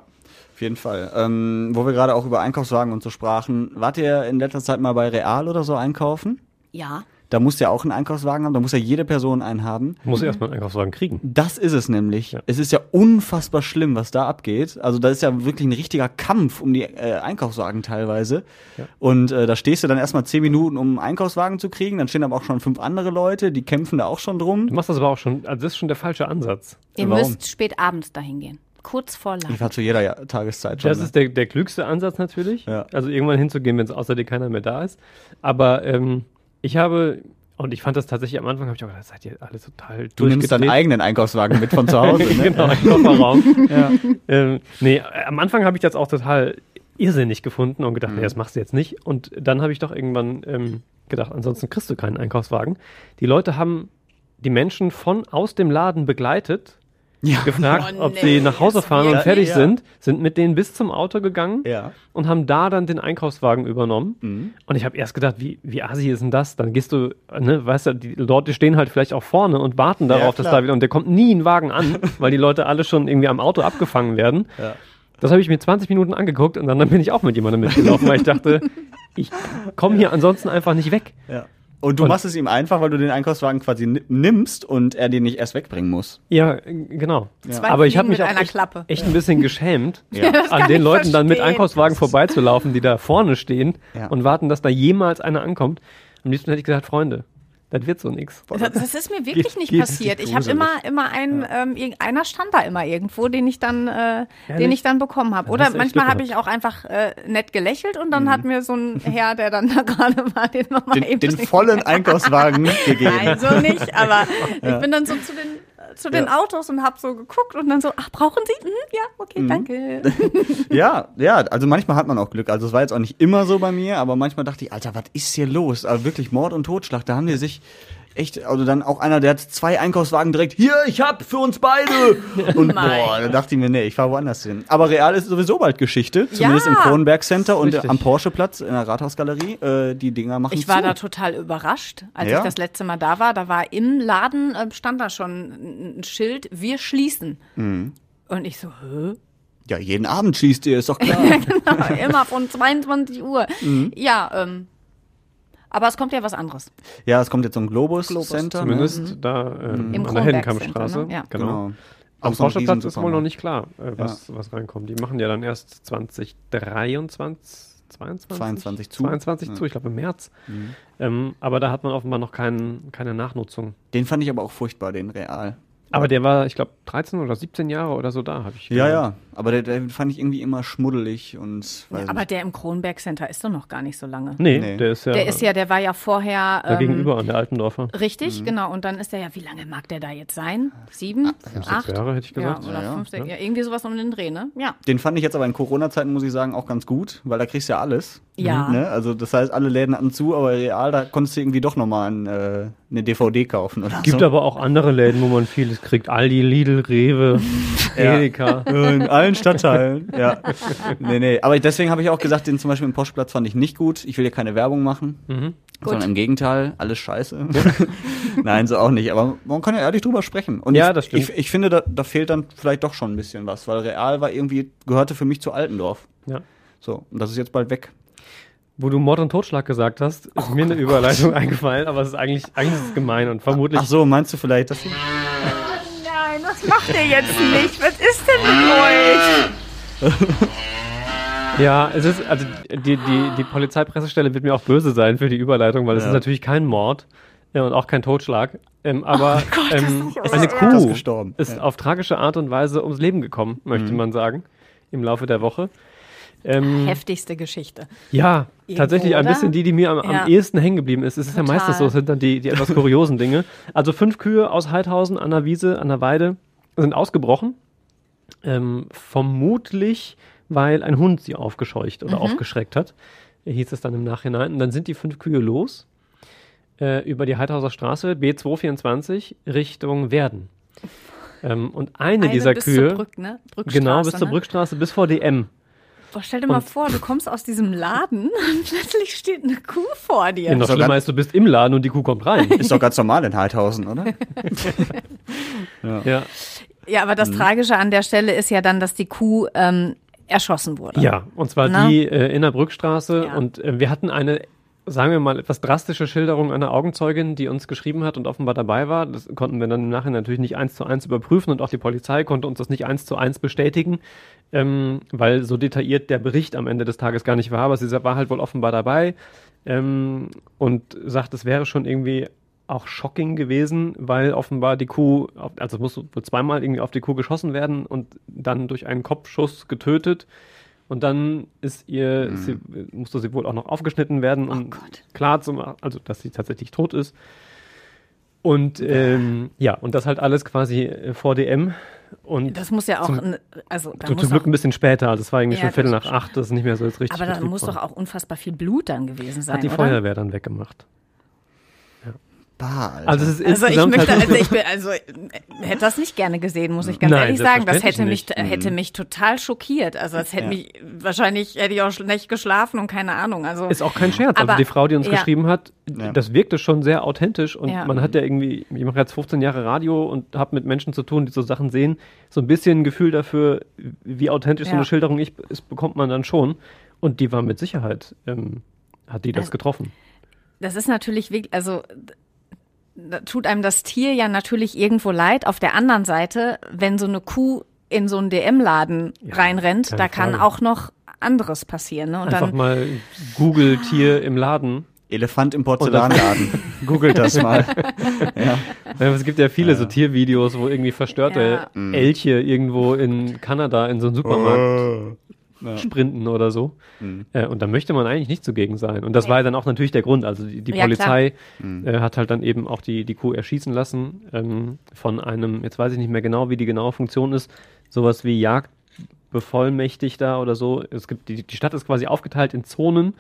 auf jeden Fall. Ähm, wo wir gerade auch über Einkaufswagen und so sprachen, wart ihr in letzter Zeit mal bei Real oder so einkaufen? Ja. Da muss ja auch einen Einkaufswagen haben, da muss ja jede Person einen haben. Muss mhm. erstmal einen Einkaufswagen kriegen. Das ist es nämlich. Ja. Es ist ja unfassbar schlimm, was da abgeht. Also da ist ja wirklich ein richtiger Kampf um die äh, Einkaufswagen teilweise. Ja. Und äh, da stehst du dann erstmal zehn Minuten, um einen Einkaufswagen zu kriegen. Dann stehen aber auch schon fünf andere Leute, die kämpfen da auch schon drum. Du machst das aber auch schon, also das ist schon der falsche Ansatz. Ihr Warum? müsst spät abends dahin gehen kurz vor Laden. Ich war zu jeder ja Tageszeit schon. Das ne? ist der, der klügste Ansatz natürlich. Ja. Also irgendwann hinzugehen, wenn es außer dir keiner mehr da ist. Aber ähm, ich habe und ich fand das tatsächlich am Anfang, habe ich auch gedacht, seid ihr alle total Du nimmst deinen eigenen Einkaufswagen mit von zu Hause, [laughs] ne? genau, Kofferraum. [laughs] ja. ähm, nee, am Anfang habe ich das auch total irrsinnig gefunden und gedacht, mhm. nee, das machst du jetzt nicht. Und dann habe ich doch irgendwann ähm, gedacht, ansonsten kriegst du keinen Einkaufswagen. Die Leute haben die Menschen von aus dem Laden begleitet ja. gefragt, oh, ob sie nach Hause fahren und fertig ja. sind, sind mit denen bis zum Auto gegangen ja. und haben da dann den Einkaufswagen übernommen. Mhm. Und ich habe erst gedacht, wie, wie assi ist denn das? Dann gehst du, ne, weißt du, die Leute stehen halt vielleicht auch vorne und warten darauf, dass da wieder, und der kommt nie ein Wagen an, [laughs] weil die Leute alle schon irgendwie am Auto abgefangen werden. Das habe ich mir 20 Minuten angeguckt und dann bin ich auch mit jemandem mitgelaufen, weil ich dachte, [laughs] ich komme hier ansonsten einfach nicht weg. Ja. Und du und machst es ihm einfach, weil du den Einkaufswagen quasi nimmst und er den nicht erst wegbringen muss. Ja, genau. Ja. Aber ich habe mich auch echt, echt, ein bisschen geschämt, ja. [laughs] an den Leuten dann mit Einkaufswagen vorbeizulaufen, die da vorne stehen ja. und warten, dass da jemals einer ankommt. Am liebsten hätte ich gesagt, Freunde, das wird so nichts. Das, das, ist mir wirklich geht, nicht geht passiert. Ich habe immer, immer einen, ja. ähm, einer stand da immer irgendwo, den ich dann, äh, den ich dann bekommen habe. Oder manchmal habe ich auch einfach äh, nett gelächelt und dann mhm. hat mir so ein Herr, der dann [laughs] da gerade war, den nochmal eben. Den [laughs] vollen Einkaufswagen gegeben. Nein, so nicht, aber [laughs] ja. ich bin dann so zu den zu den ja. Autos und habe so geguckt und dann so, ach, brauchen Sie? Mhm, ja, okay, mhm. danke. [laughs] ja, ja, also manchmal hat man auch Glück. Also es war jetzt auch nicht immer so bei mir, aber manchmal dachte ich, Alter, was ist hier los? Also wirklich Mord und Totschlag. Da haben die sich echt, also dann auch einer, der hat zwei Einkaufswagen direkt, hier, ich hab für uns beide. [laughs] Und boah, da dachte ich mir, nee, ich fahr woanders hin. Aber Real ist sowieso bald Geschichte, zumindest ja. im Kronenberg Center und Richtig. am Porscheplatz in der Rathausgalerie. Äh, die Dinger machen Ich war zu. da total überrascht, als ja? ich das letzte Mal da war. Da war im Laden, äh, stand da schon ein Schild, wir schließen. Mhm. Und ich so, hä? Ja, jeden Abend schließt ihr, ist doch klar. [laughs] genau, immer von 22 Uhr. Mhm. Ja, ähm, aber es kommt ja was anderes. Ja, es kommt jetzt zum Globus, Globus. Center. Zumindest ne? da ähm, Im an der Heldenkampfstraße. Ne? Ja. Genau. genau. Am so Forschungsplatz ist wohl noch nicht klar, äh, was, ja. was reinkommt. Die machen ja dann erst 2023. 22, 22 zu. 22 ja. zu, ich glaube im März. Mhm. Ähm, aber da hat man offenbar noch kein, keine Nachnutzung. Den fand ich aber auch furchtbar, den Real. Aber der war, ich glaube, 13 oder 17 Jahre oder so da, habe ich. Ja, ja. Aber der, der, fand ich irgendwie immer schmuddelig und. Ja, aber der im Kronberg Center ist doch noch gar nicht so lange. Nee, nee. der ist ja. Der ist ja, der war ja vorher. Da ähm, gegenüber an der Altendorfer. Richtig, mhm. genau. Und dann ist der ja, wie lange mag der da jetzt sein? Sieben? Fünf, acht Jahre, hätte ich gesagt. Ja, oder ja, fünf, sechs, ja. irgendwie sowas um den Dreh, ne? Ja. Den fand ich jetzt aber in Corona-Zeiten, muss ich sagen, auch ganz gut, weil da kriegst du ja alles. Ja. Ne? Also, das heißt, alle Läden hatten zu, aber real, da konntest du irgendwie doch nochmal ein. Äh, eine DVD kaufen oder Gibt so. aber auch andere Läden, wo man vieles kriegt. Aldi, Lidl, Rewe, [laughs] Edeka. [laughs] In allen Stadtteilen, [laughs] ja. Nee, nee. Aber deswegen habe ich auch gesagt, den zum Beispiel im Postplatz fand ich nicht gut. Ich will hier keine Werbung machen. Mhm. Sondern im Gegenteil, alles scheiße. [laughs] Nein, so auch nicht. Aber man kann ja ehrlich drüber sprechen. Und Ja, ich, das stimmt. Ich, ich finde, da, da fehlt dann vielleicht doch schon ein bisschen was, weil Real war irgendwie, gehörte für mich zu Altendorf. Ja. So, und das ist jetzt bald weg. Wo du Mord und Totschlag gesagt hast, ist mir eine Überleitung [laughs] eingefallen, aber es ist eigentlich, eigentlich ist es gemein und vermutlich. Ach so, meinst du vielleicht, dass Nein, das macht ihr jetzt nicht. Was ist denn mit euch? [laughs] Ja, es ist, also die, die, die Polizeipressestelle wird mir auch böse sein für die Überleitung, weil es Ja. ist natürlich kein Mord äh, und auch kein Totschlag. Ähm, aber Gott, das ähm, ist eine Kuh gestorben. ist Ja. auf tragische Art und Weise ums Leben gekommen, möchte man sagen, im Laufe der Woche. Ähm, Heftigste Geschichte. ja, Irgendwo, tatsächlich ein oder? bisschen die, die mir am, am Ja. ehesten hängen geblieben ist. Es ist ja meistens so, es sind dann die, die etwas kuriosen Dinge. Also fünf Kühe aus Heidhausen an der Wiese, an der Weide sind ausgebrochen. Ähm, vermutlich, weil ein Hund sie aufgescheucht oder aufgeschreckt hat. Hieß es dann im Nachhinein. Und dann sind die fünf Kühe los äh, über die Heidhauser Straße B224 Richtung Werden. Ähm, und eine, Eine dieser bis Kühe, Zur Brück, ne? Genau bis zur ne? Brückstraße, bis vor DM. Boah, stell dir mal Und- vor, du kommst aus diesem Laden [laughs] und plötzlich steht eine Kuh vor dir. Ja, noch schlimmer ist, du bist im Laden und die Kuh kommt rein. Ist doch ganz normal in Heidhausen, oder? [laughs] ja. Ja, aber Mhm. das Tragische an der Stelle ist ja dann, dass die Kuh ähm, erschossen wurde. Ja, und zwar Na? die äh, in der Brückstraße. Ja. Und äh, wir hatten eine, sagen wir mal, etwas drastische Schilderung einer Augenzeugin, die uns geschrieben hat und offenbar dabei war. Das konnten wir dann im Nachhinein natürlich nicht eins zu eins überprüfen und auch die Polizei konnte uns das nicht eins zu eins bestätigen, ähm, weil so detailliert der Bericht am Ende des Tages gar nicht war. Aber sie war halt wohl offenbar dabei ähm, und sagt, es wäre schon irgendwie auch shocking gewesen, weil offenbar die Kuh, also muss wohl zweimal irgendwie auf die Kuh geschossen werden und dann durch einen Kopfschuss getötet. Und dann ist ihr, ist sie, musste sie wohl auch noch aufgeschnitten werden, um Gott. klar zu machen, also dass sie tatsächlich tot ist. Und ähm, ja, und das halt alles quasi äh, vor DM. Und Das muss ja auch, Zum- also da zum muss Glück auch, ein bisschen später, also es war irgendwie Ja, schon Viertel nach acht, das ist nicht mehr so jetzt richtig. aber da muss war. doch auch unfassbar viel Blut dann gewesen sein, Hat die oder? Feuerwehr dann weggemacht. Alter. Also es ist Also ich möchte, halt also [laughs] ich bin, also hätte das nicht gerne gesehen, muss ich ganz Nein, ehrlich sagen. Das hätte mich, selbstverständlich hätte mich total schockiert. Also es hätte Ja. mich, wahrscheinlich hätte ich auch schlecht geschlafen und keine Ahnung. Also Ist auch kein Scherz. Aber- also die Frau, die uns ja. geschrieben hat, Ja. das wirkte schon sehr authentisch und Ja. man hat ja irgendwie, ich mache jetzt 15 Jahre Radio und habe mit Menschen zu tun, die so Sachen sehen, so ein bisschen ein Gefühl dafür, wie authentisch so eine Schilderung ich, ist, bekommt man dann schon. Und die war mit Sicherheit, ähm, hat die das Also- getroffen. das ist natürlich wirklich, also tut einem das Tier ja natürlich irgendwo leid. Auf der anderen Seite, wenn so eine Kuh in so einen DM-Laden Ja, reinrennt, da kann Frage. auch noch anderes passieren. Ne? Und Einfach dann, mal Google Tier im Laden. Elefant im Porzellanladen. [laughs] Googelt das mal. ja. Ja, Es gibt ja viele so Tiervideos, wo irgendwie verstörte Ja. Elche irgendwo in Kanada in so einen Supermarkt Ja. sprinten oder so. Äh, und da möchte man eigentlich nicht zugegen sein. Und das war ja dann auch natürlich der Grund. Also die, die Ja, Polizei äh, hat halt dann eben auch die, die Kuh erschießen lassen ähm, von einem, jetzt weiß ich nicht mehr genau, wie die genaue Funktion ist, sowas wie Jagdbevollmächtigter oder so. Es gibt die, die Stadt ist quasi aufgeteilt in Zonen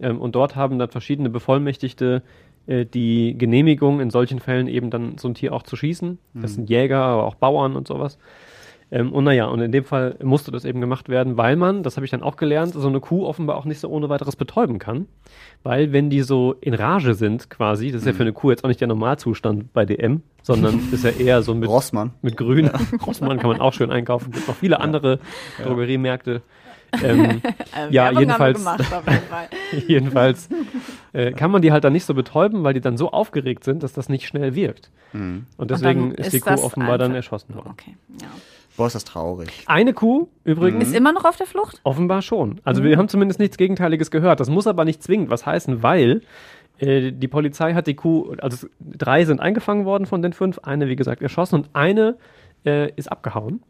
ähm, und dort haben dann verschiedene Bevollmächtigte äh, die Genehmigung, in solchen Fällen eben dann so ein Tier auch zu schießen. Das sind Jäger, aber auch Bauern und sowas. Ähm, und naja, und in dem Fall musste das eben gemacht werden, weil man, das habe ich dann auch gelernt, so eine Kuh offenbar auch nicht so ohne weiteres betäuben kann. Weil wenn die so in Rage sind quasi, das ist ja für eine Kuh jetzt auch nicht der Normalzustand bei DM, sondern [laughs] ist ja eher so mit, Rossmann. mit Grün. [laughs] Rossmann kann man auch schön einkaufen. Gibt noch viele andere Drogeriemärkte. Ähm, äh, ja, Werbung haben wir jedenfalls, gemacht jeden Fall. [laughs] jedenfalls äh, kann man die halt dann nicht so betäuben, weil die dann so aufgeregt sind, dass das nicht schnell wirkt. Und deswegen dann ist die ist Kuh offenbar dann einfach- erschossen worden. Okay, ja. Boah, ist das traurig. Eine Kuh übrigens. Ist immer noch auf der Flucht? Offenbar schon. Also wir haben zumindest nichts Gegenteiliges gehört. Das muss aber nicht zwingend was heißen, weil äh, die Polizei hat die Kuh, also drei sind eingefangen worden von den fünf, eine wie gesagt erschossen und eine äh, ist abgehauen.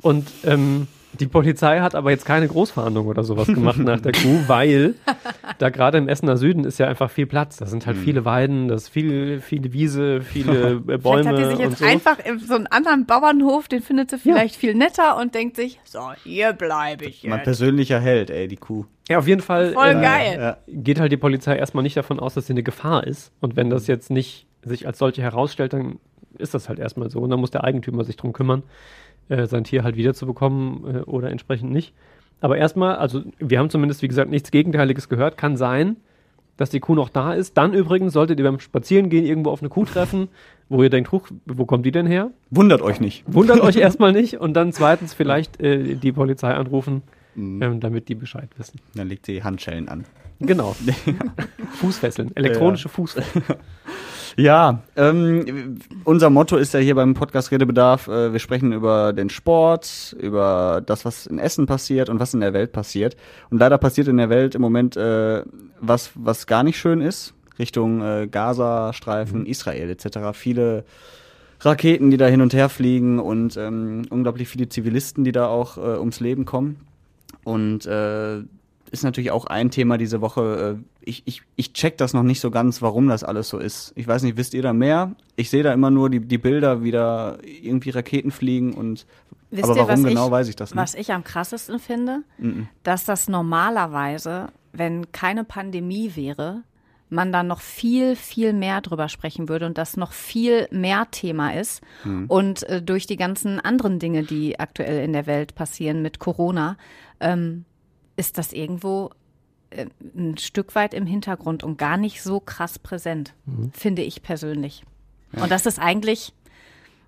Und ähm, die Polizei hat aber jetzt keine Großverhandlung oder sowas gemacht nach der Kuh, [laughs] weil da gerade im Essener Süden ist ja einfach viel Platz. Da sind halt viele Weiden, das ist viel, viele Wiese, viele äh, [laughs] Bäume Vielleicht hat die sich und jetzt so. einfach in so einen anderen Bauernhof, den findet sie vielleicht viel netter und denkt sich, so, hier bleibe ich Mein jetzt. persönlicher Held, ey, die Kuh. Ja, auf jeden Fall Voll ähm, geil. Ja. geht halt die Polizei erstmal nicht davon aus, dass sie eine Gefahr ist. Und wenn das jetzt nicht sich als solche herausstellt, dann ist das halt erstmal so. Und dann muss der Eigentümer sich drum kümmern, äh, sein Tier halt wiederzubekommen äh, oder entsprechend nicht. Aber erstmal, also wir haben zumindest, wie gesagt, nichts Gegenteiliges gehört. Kann sein, dass die Kuh noch da ist. Dann übrigens solltet ihr beim Spazierengehen irgendwo auf eine Kuh treffen, wo ihr denkt, huch, wo kommt die denn her? Wundert euch nicht. Wundert euch erstmal nicht und dann zweitens vielleicht äh, die Polizei anrufen, mhm. ähm, damit die Bescheid wissen. Dann legt sie Handschellen an. Genau. [laughs] Fußfesseln, elektronische ja. Fußfesseln. [laughs] Ja, ähm, unser Motto ist ja hier beim Podcast Redebedarf, äh, wir sprechen über den Sport, über das, was in Essen passiert und was in der Welt passiert. Und leider passiert in der Welt im Moment äh, was, was gar nicht schön ist, Richtung äh, Gaza-Streifen, mhm. Israel etc. Viele Raketen, die da hin und her fliegen und ähm, unglaublich viele Zivilisten, die da auch äh, ums Leben kommen. Und äh, ist natürlich auch ein Thema diese Woche. Äh, ich, ich, ich check das noch nicht so ganz, warum das alles so ist. Ich weiß nicht, wisst ihr da mehr? Ich sehe da immer nur die, die Bilder, wie da irgendwie Raketen fliegen und Wisst aber warum ihr, genau, ich, weiß ich das nicht. Was ich am krassesten finde, mm -mm. dass das normalerweise, wenn keine Pandemie wäre, man dann noch viel, viel mehr drüber sprechen würde und das noch viel mehr Thema ist. Mhm. Und äh, durch die ganzen anderen Dinge, die aktuell in der Welt passieren mit Corona, ähm, ist das irgendwo äh, ein Stück weit im Hintergrund und gar nicht so krass präsent, mhm. finde ich persönlich. Ja. Und das ist eigentlich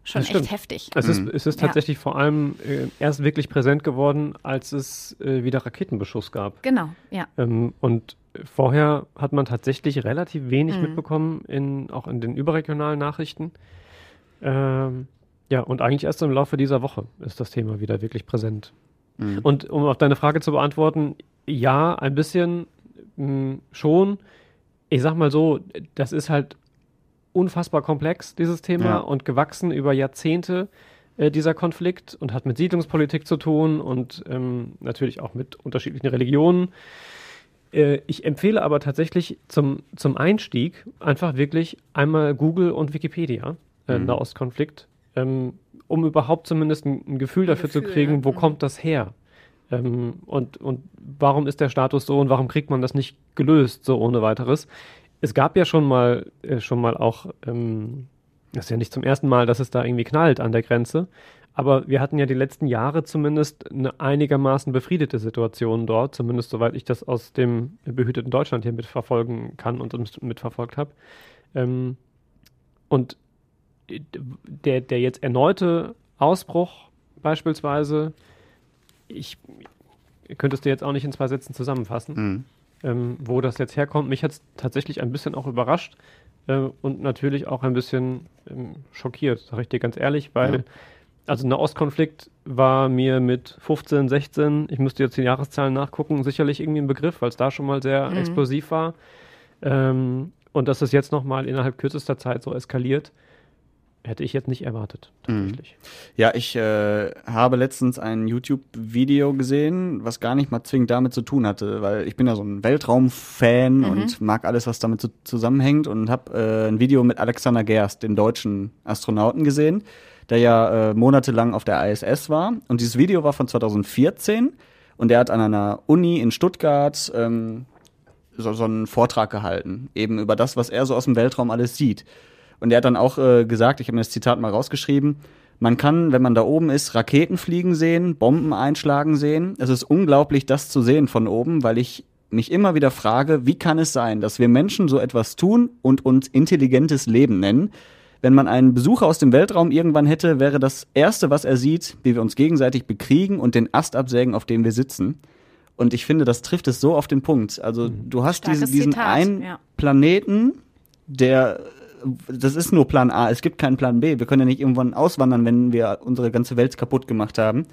schon das echt stimmt. heftig. Es ist, mhm. es ist tatsächlich ja. vor allem äh, erst wirklich präsent geworden, als es äh, wieder Raketenbeschuss gab. Genau, ja. Ähm, und vorher hat man tatsächlich relativ wenig mhm. mitbekommen, in, auch in den überregionalen Nachrichten. Ähm, ja, und eigentlich erst im Laufe dieser Woche ist das Thema wieder wirklich präsent. Mhm. Und um auf deine Frage zu beantworten, ja, ein bisschen mh, hm, schon. Ich sag mal so, das ist halt unfassbar komplex, dieses Thema, ja. und gewachsen über Jahrzehnte äh, dieser Konflikt und hat mit Siedlungspolitik zu tun und ähm, natürlich auch mit unterschiedlichen Religionen. Äh, ich empfehle aber tatsächlich zum, zum Einstieg einfach wirklich einmal Google und Wikipedia, äh, mhm. Nahostkonflikt. Ähm, um überhaupt zumindest ein, ein Gefühl dafür Gefühl, zu kriegen, wo ja. kommt das her? Ähm, und, und warum ist der Status so und warum kriegt man das nicht gelöst, so ohne weiteres? Es gab ja schon mal, äh, schon mal auch, ähm, das ist ja nicht zum ersten Mal, dass es da irgendwie knallt an der Grenze, aber wir hatten ja die letzten Jahre zumindest eine einigermaßen befriedete Situation dort, zumindest soweit ich das aus dem behüteten Deutschland hier mitverfolgen kann und mitverfolgt habe. Ähm, und der, der jetzt erneute Ausbruch beispielsweise, ich könntest du jetzt auch nicht in zwei Sätzen zusammenfassen, mhm. ähm, wo das jetzt herkommt. Mich hat es tatsächlich ein bisschen auch überrascht äh, und natürlich auch ein bisschen ähm, schockiert, sage ich dir ganz ehrlich, weil ja. Also ein Ostkonflikt war mir mit 15, 16, ich müsste jetzt die Jahreszahlen nachgucken, sicherlich irgendwie ein Begriff, weil es da schon mal sehr mhm. explosiv war. Ähm, und dass es jetzt nochmal innerhalb kürzester Zeit so eskaliert, hätte ich jetzt nicht erwartet, tatsächlich. Mhm. Ja, ich äh, habe letztens ein YouTube-Video gesehen, was gar nicht mal zwingend damit zu tun hatte, weil ich bin ja so ein Weltraum-Fan mhm. und mag alles, was damit zu, zusammenhängt und habe äh, ein Video mit Alexander Gerst, dem deutschen Astronauten, gesehen, der ja äh, monatelang auf der ISS war. Und dieses Video war von 2014 und er hat an einer Uni in Stuttgart ähm, so, so einen Vortrag gehalten, eben über das, was er so aus dem Weltraum alles sieht. Und er hat dann auch äh, gesagt, ich habe mir das Zitat mal rausgeschrieben, man kann, wenn man da oben ist, Raketen fliegen sehen, Bomben einschlagen sehen. Es ist unglaublich, das zu sehen von oben, weil ich mich immer wieder frage, wie kann es sein, dass wir Menschen so etwas tun und uns intelligentes Leben nennen? Wenn man einen Besucher aus dem Weltraum irgendwann hätte, wäre das Erste, was er sieht, wie wir uns gegenseitig bekriegen und den Ast absägen, auf dem wir sitzen. Und ich finde, das trifft es so auf den Punkt. Also mhm. du hast diesen, diesen einen ja. Planeten, der das ist nur Plan A. Es gibt keinen Plan B. Wir können ja nicht irgendwann auswandern, wenn wir unsere ganze Welt kaputt gemacht haben.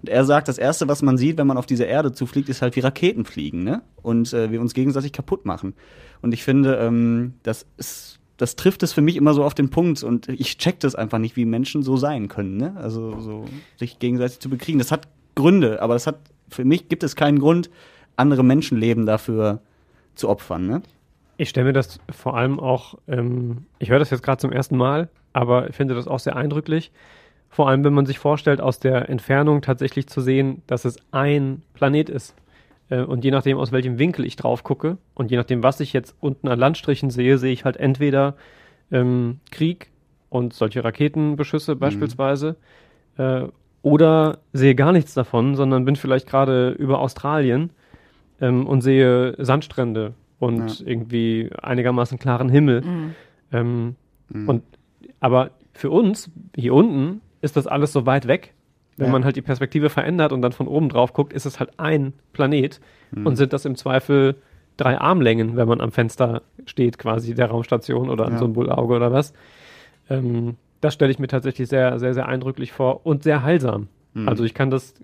Und er sagt, das Erste, was man sieht, wenn man auf diese Erde zufliegt, ist halt wie Raketen fliegen, ne? Und äh, wir uns gegenseitig kaputt machen. Und ich finde, ähm, das ist, das trifft es für mich immer so auf den Punkt. Und ich check das einfach nicht, wie Menschen so sein können, ne? Also so sich gegenseitig zu bekriegen. Das hat Gründe, aber das hat, für mich gibt es keinen Grund, andere Menschenleben dafür zu opfern, ne? Ich stelle mir das vor allem auch, ähm, ich höre das jetzt gerade zum ersten Mal, aber ich finde das auch sehr eindrücklich. Vor allem, wenn man sich vorstellt, aus der Entfernung tatsächlich zu sehen, dass es ein Planet ist. Äh, und je nachdem, aus welchem Winkel ich drauf gucke und je nachdem, was ich jetzt unten an Landstrichen sehe, sehe ich halt entweder ähm, Krieg und solche Raketenbeschüsse mhm. beispielsweise. Äh, oder sehe gar nichts davon, sondern bin vielleicht gerade über Australien ähm, und sehe Sandstrände und ja. irgendwie einigermaßen klaren Himmel. Mhm. Ähm, mhm. Und aber für uns hier unten ist das alles so weit weg. Wenn ja. man halt die Perspektive verändert und dann von oben drauf guckt, ist es halt ein Planet mhm. und sind das im Zweifel drei Armlängen, wenn man am Fenster steht, quasi der Raumstation oder an ja. so einem Bullauge oder was. Ähm, das stelle ich mir tatsächlich sehr, sehr, sehr eindrücklich vor und sehr heilsam. Mhm. Also ich kann das,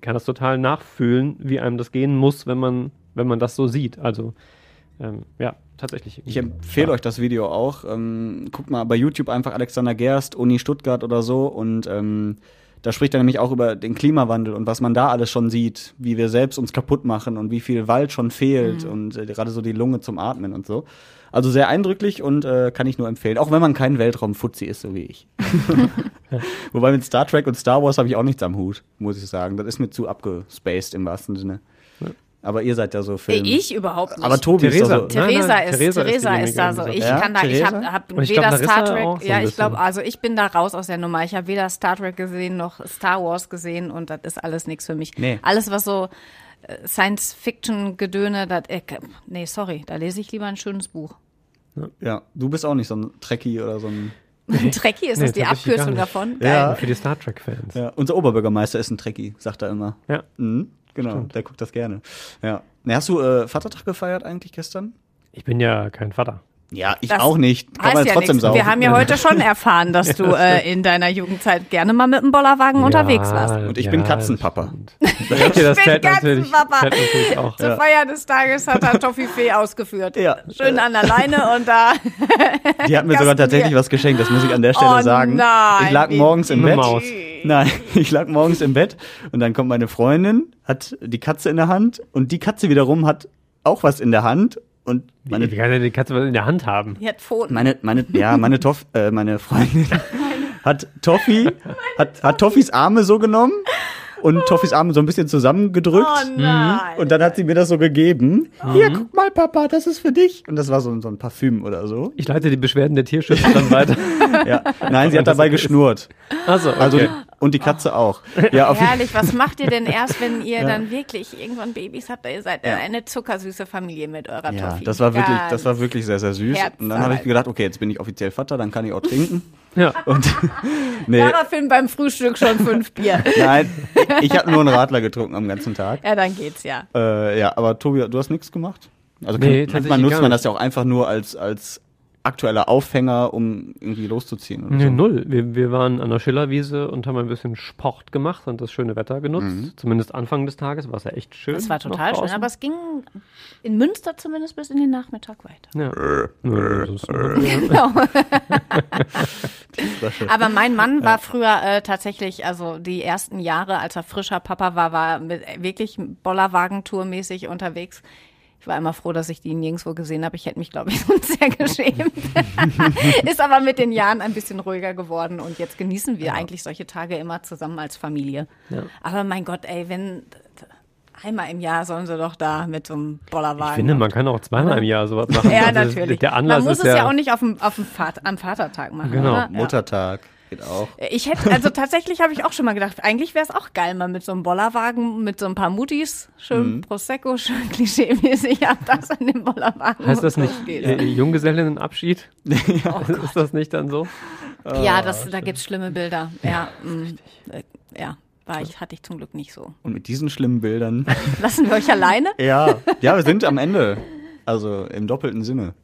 kann das total nachfühlen, wie einem das gehen muss, wenn man, wenn man das so sieht. Also ähm, ja, tatsächlich. Ich empfehle euch das Video auch. Ähm, guckt mal bei YouTube einfach Alexander Gerst, Uni Stuttgart oder so und ähm, da spricht er nämlich auch über den Klimawandel und was man da alles schon sieht, wie wir selbst uns kaputt machen und wie viel Wald schon fehlt mhm. und äh, gerade so die Lunge zum Atmen und so. Also sehr eindrücklich und äh, kann ich nur empfehlen. Auch wenn man kein Weltraumfuzzi ist, so wie ich. [laughs] Wobei mit Star Trek und Star Wars habe ich auch nichts am Hut, muss ich sagen. Das ist mir zu abgespaced im wahrsten Sinne. Aber ihr seid ja so Film. Ich überhaupt nicht. Aber Tobi Theresa. ist so. Theresa, nein, nein, ist, Theresa, Theresa ist, ist da so. Ich ja? kann da, ich habe hab weder glaub, Star Trek, so ja, ich glaube, also ich bin da raus aus der Nummer. Ich habe weder Star Trek gesehen noch Star Wars gesehen und das ist alles nichts für mich. Nee. Alles, was so äh, Science-Fiction-Gedöne, das, äh, nee, sorry, da lese ich lieber ein schönes Buch. Ja, du bist auch nicht so ein Trekkie oder so ein [laughs] Trekkie ist nee, das die Abkürzung davon? Geil. Ja, für die Star Trek-Fans. Ja, unser Oberbürgermeister ist ein Trekkie, sagt er immer. Ja. Mhm. Genau, Stimmt. der guckt das gerne. Ja. Na, hast du äh, Vatertag gefeiert eigentlich gestern? Ich bin ja kein Vater. Ja, ich das auch nicht. Kann man ja trotzdem sagen. Wir haben ja heute schon [laughs] erfahren, dass du äh, in deiner Jugendzeit gerne mal mit dem Bollerwagen ja, unterwegs warst. Und ich ja, [laughs] bin Katzenpapa. ich bin Katzenpapa. Natürlich auch. Zur ja. Feier des Tages hat er Toffifee ausgeführt. Ja. Schön an der Leine und da. Die hat mir sogar tatsächlich was geschenkt, das muss ich an der Stelle oh, sagen. Nein, ich lag morgens im Bett. Maus. Nein, [laughs] ich lag morgens im Bett und dann kommt meine Freundin, hat die Katze in der Hand und die Katze wiederum hat auch was in der Hand und meine, wie, kann denn die Katze was in der Hand haben? Die hat Pfoten. Meine, meine, ja, meine Toff, äh, meine Freundin [laughs] hat Toffi, hat, hat Toffis Arme so genommen und Toffis Arme so ein bisschen zusammengedrückt. Oh nein. Und dann hat sie mir das so gegeben. Mhm. Hier, guck mal, Papa, das ist für dich. Und das war so, so ein Parfüm oder so. Ich leite die Beschwerden der Tierschützer dann weiter. [laughs] ja. Nein, sie hat dabei geschnurrt. Also, okay. also und die Katze auch. Ja, auf Herrlich, was macht ihr denn erst, wenn ihr [laughs] ja. dann wirklich irgendwann Babys habt? Ihr seid ja. eine zuckersüße Familie mit eurer ja, Toffi. Das war wirklich, das war wirklich sehr, sehr süß. Und dann habe ich gedacht, okay, jetzt bin ich offiziell Vater, dann kann ich auch trinken. Ja. Und [laughs] nee. Daraufhin beim Frühstück schon fünf Bier. [laughs] Nein, ich habe nur einen Radler getrunken am ganzen Tag. Ja, dann geht's ja. Äh, ja, aber Tobi, du hast nichts gemacht? Also nee, kann, manchmal nutzt man das ja auch einfach nur als, als aktueller Aufhänger, um irgendwie loszuziehen? Oder nee, so? null. Wir, wir waren an der Schillerwiese und haben ein bisschen Sport gemacht und das schöne Wetter genutzt. Mhm. Zumindest Anfang des Tages war es ja echt schön. Es war total schön, aber es ging in Münster zumindest bis in den Nachmittag weiter. Ja. [laughs] genau. [laughs] aber mein Mann war früher äh, tatsächlich, also die ersten Jahre, als er frischer Papa war, war mit wirklich Bollerwagentour-mäßig unterwegs ich war immer froh, dass ich die nirgendwo gesehen habe. Ich hätte mich, glaube ich, [laughs] sonst sehr geschämt. [laughs] Ist aber mit den Jahren ein bisschen ruhiger geworden und jetzt genießen wir ja. eigentlich solche Tage immer zusammen als Familie. Ja. Aber mein Gott, ey, wenn einmal im Jahr sollen sie doch da mit so einem Bollerwagen. Ich finde, man kann auch zweimal im Jahr sowas machen. ja, also natürlich. Der Anlass man muss es ja, ja auch nicht auf dem, auf dem Vater, am Vatertag machen. Genau, oder? Muttertag. Geht auch. Ich hätte, also tatsächlich habe ich auch schon mal gedacht, eigentlich wäre es auch geil, mal mit so einem Bollerwagen, mit so ein paar Mutis, schön mhm. Prosecco, schön [laughs] klischee-mäßig, ab das an dem Bollerwagen. Heißt das nicht äh, Junggesellinnenabschied? [laughs] ja. [laughs] Oh ist das nicht dann so? Ja, das, da gibt es schlimme Bilder. Ja, mh, mm, äh, ja. War ich, hatte ich zum Glück nicht so. Und mit diesen schlimmen Bildern. Lassen wir euch alleine? ja, ja, wir sind am Ende. Also im doppelten Sinne.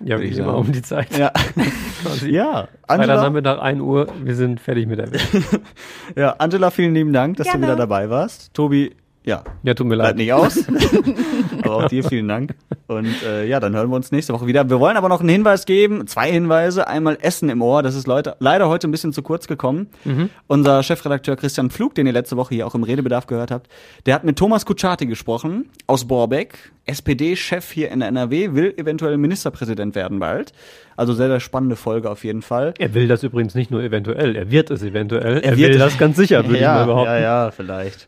Ja, wie immer um die Zeit. Ja. [laughs] ja. Angela, Nachmittag 1 Uhr, wir sind fertig mit der Welt. [laughs] ja, Angela, vielen lieben Dank, dass Gerne. du wieder dabei warst. Tobi, ja. Ja, tut mir leid. nicht aus. [laughs] aber auch dir vielen Dank. Und äh, ja, dann hören wir uns nächste Woche wieder. Wir wollen aber noch einen Hinweis geben. Zwei Hinweise. Einmal Essen im Ohr. Das ist Leute, leider heute ein bisschen zu kurz gekommen. Mhm. Unser Chefredakteur Christian Pflug, den ihr letzte Woche hier auch im Redebedarf gehört habt, der hat mit Thomas Kutschaty gesprochen aus Borbeck. SPD-Chef hier in der NRW, will eventuell Ministerpräsident werden bald. Also sehr, sehr spannende Folge auf jeden Fall. Er will das übrigens nicht nur eventuell, er wird es eventuell. Er, er will das ganz sicher, würde ja, ich mal behaupten. Ja, ja, vielleicht.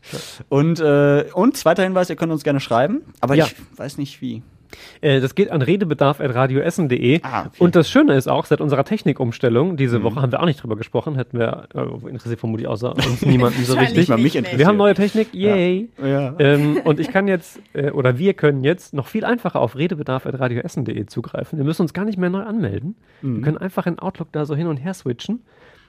Und, äh, und zweiter Hinweis, ihr könnt uns gerne schreiben, aber ja. ich weiß nicht wie. Äh, das geht an redebedarf.radioessen.de. Ah, okay. Und das Schöne ist auch, seit unserer Technikumstellung, diese mhm. Woche haben wir auch nicht drüber gesprochen, hätten wir, äh, interessiert vermutlich außer uns niemanden so richtig. Mal mich interessiert. Wir haben neue Technik, yay. Ja. Ja. Ähm, und ich kann jetzt, äh, oder wir können jetzt noch viel einfacher auf redebedarf.radioessen.de zugreifen. Wir müssen uns gar nicht mehr neu anmelden. Mhm. Wir können einfach in Outlook da so hin und her switchen.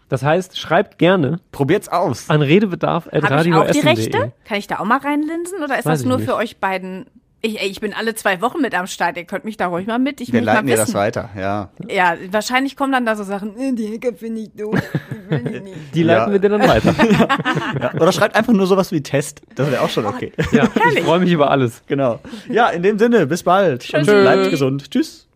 Das heißt, schreibt gerne. Probiert's aus. An redebedarf.radioessen.de. Habe ich auch die Rechte? Kann ich da auch mal reinlinsen oder ist Weiß das nur für euch beiden ich, ich bin alle zwei Wochen mit am Start. Ihr könnt mich da ruhig mal mit. Ich Wir leiten dir das weiter, ja. Ja, wahrscheinlich kommen dann da so Sachen, äh, die Hacker finde ich doof. [laughs] Die leiten ja. wir dir dann weiter. [laughs] ja. Oder schreibt einfach nur sowas wie Test. Das wäre auch schon okay. Ja, ich freue mich über alles. Genau. Ja, in dem Sinne, bis bald. Tschüss. Und bleibt gesund. Tschüss.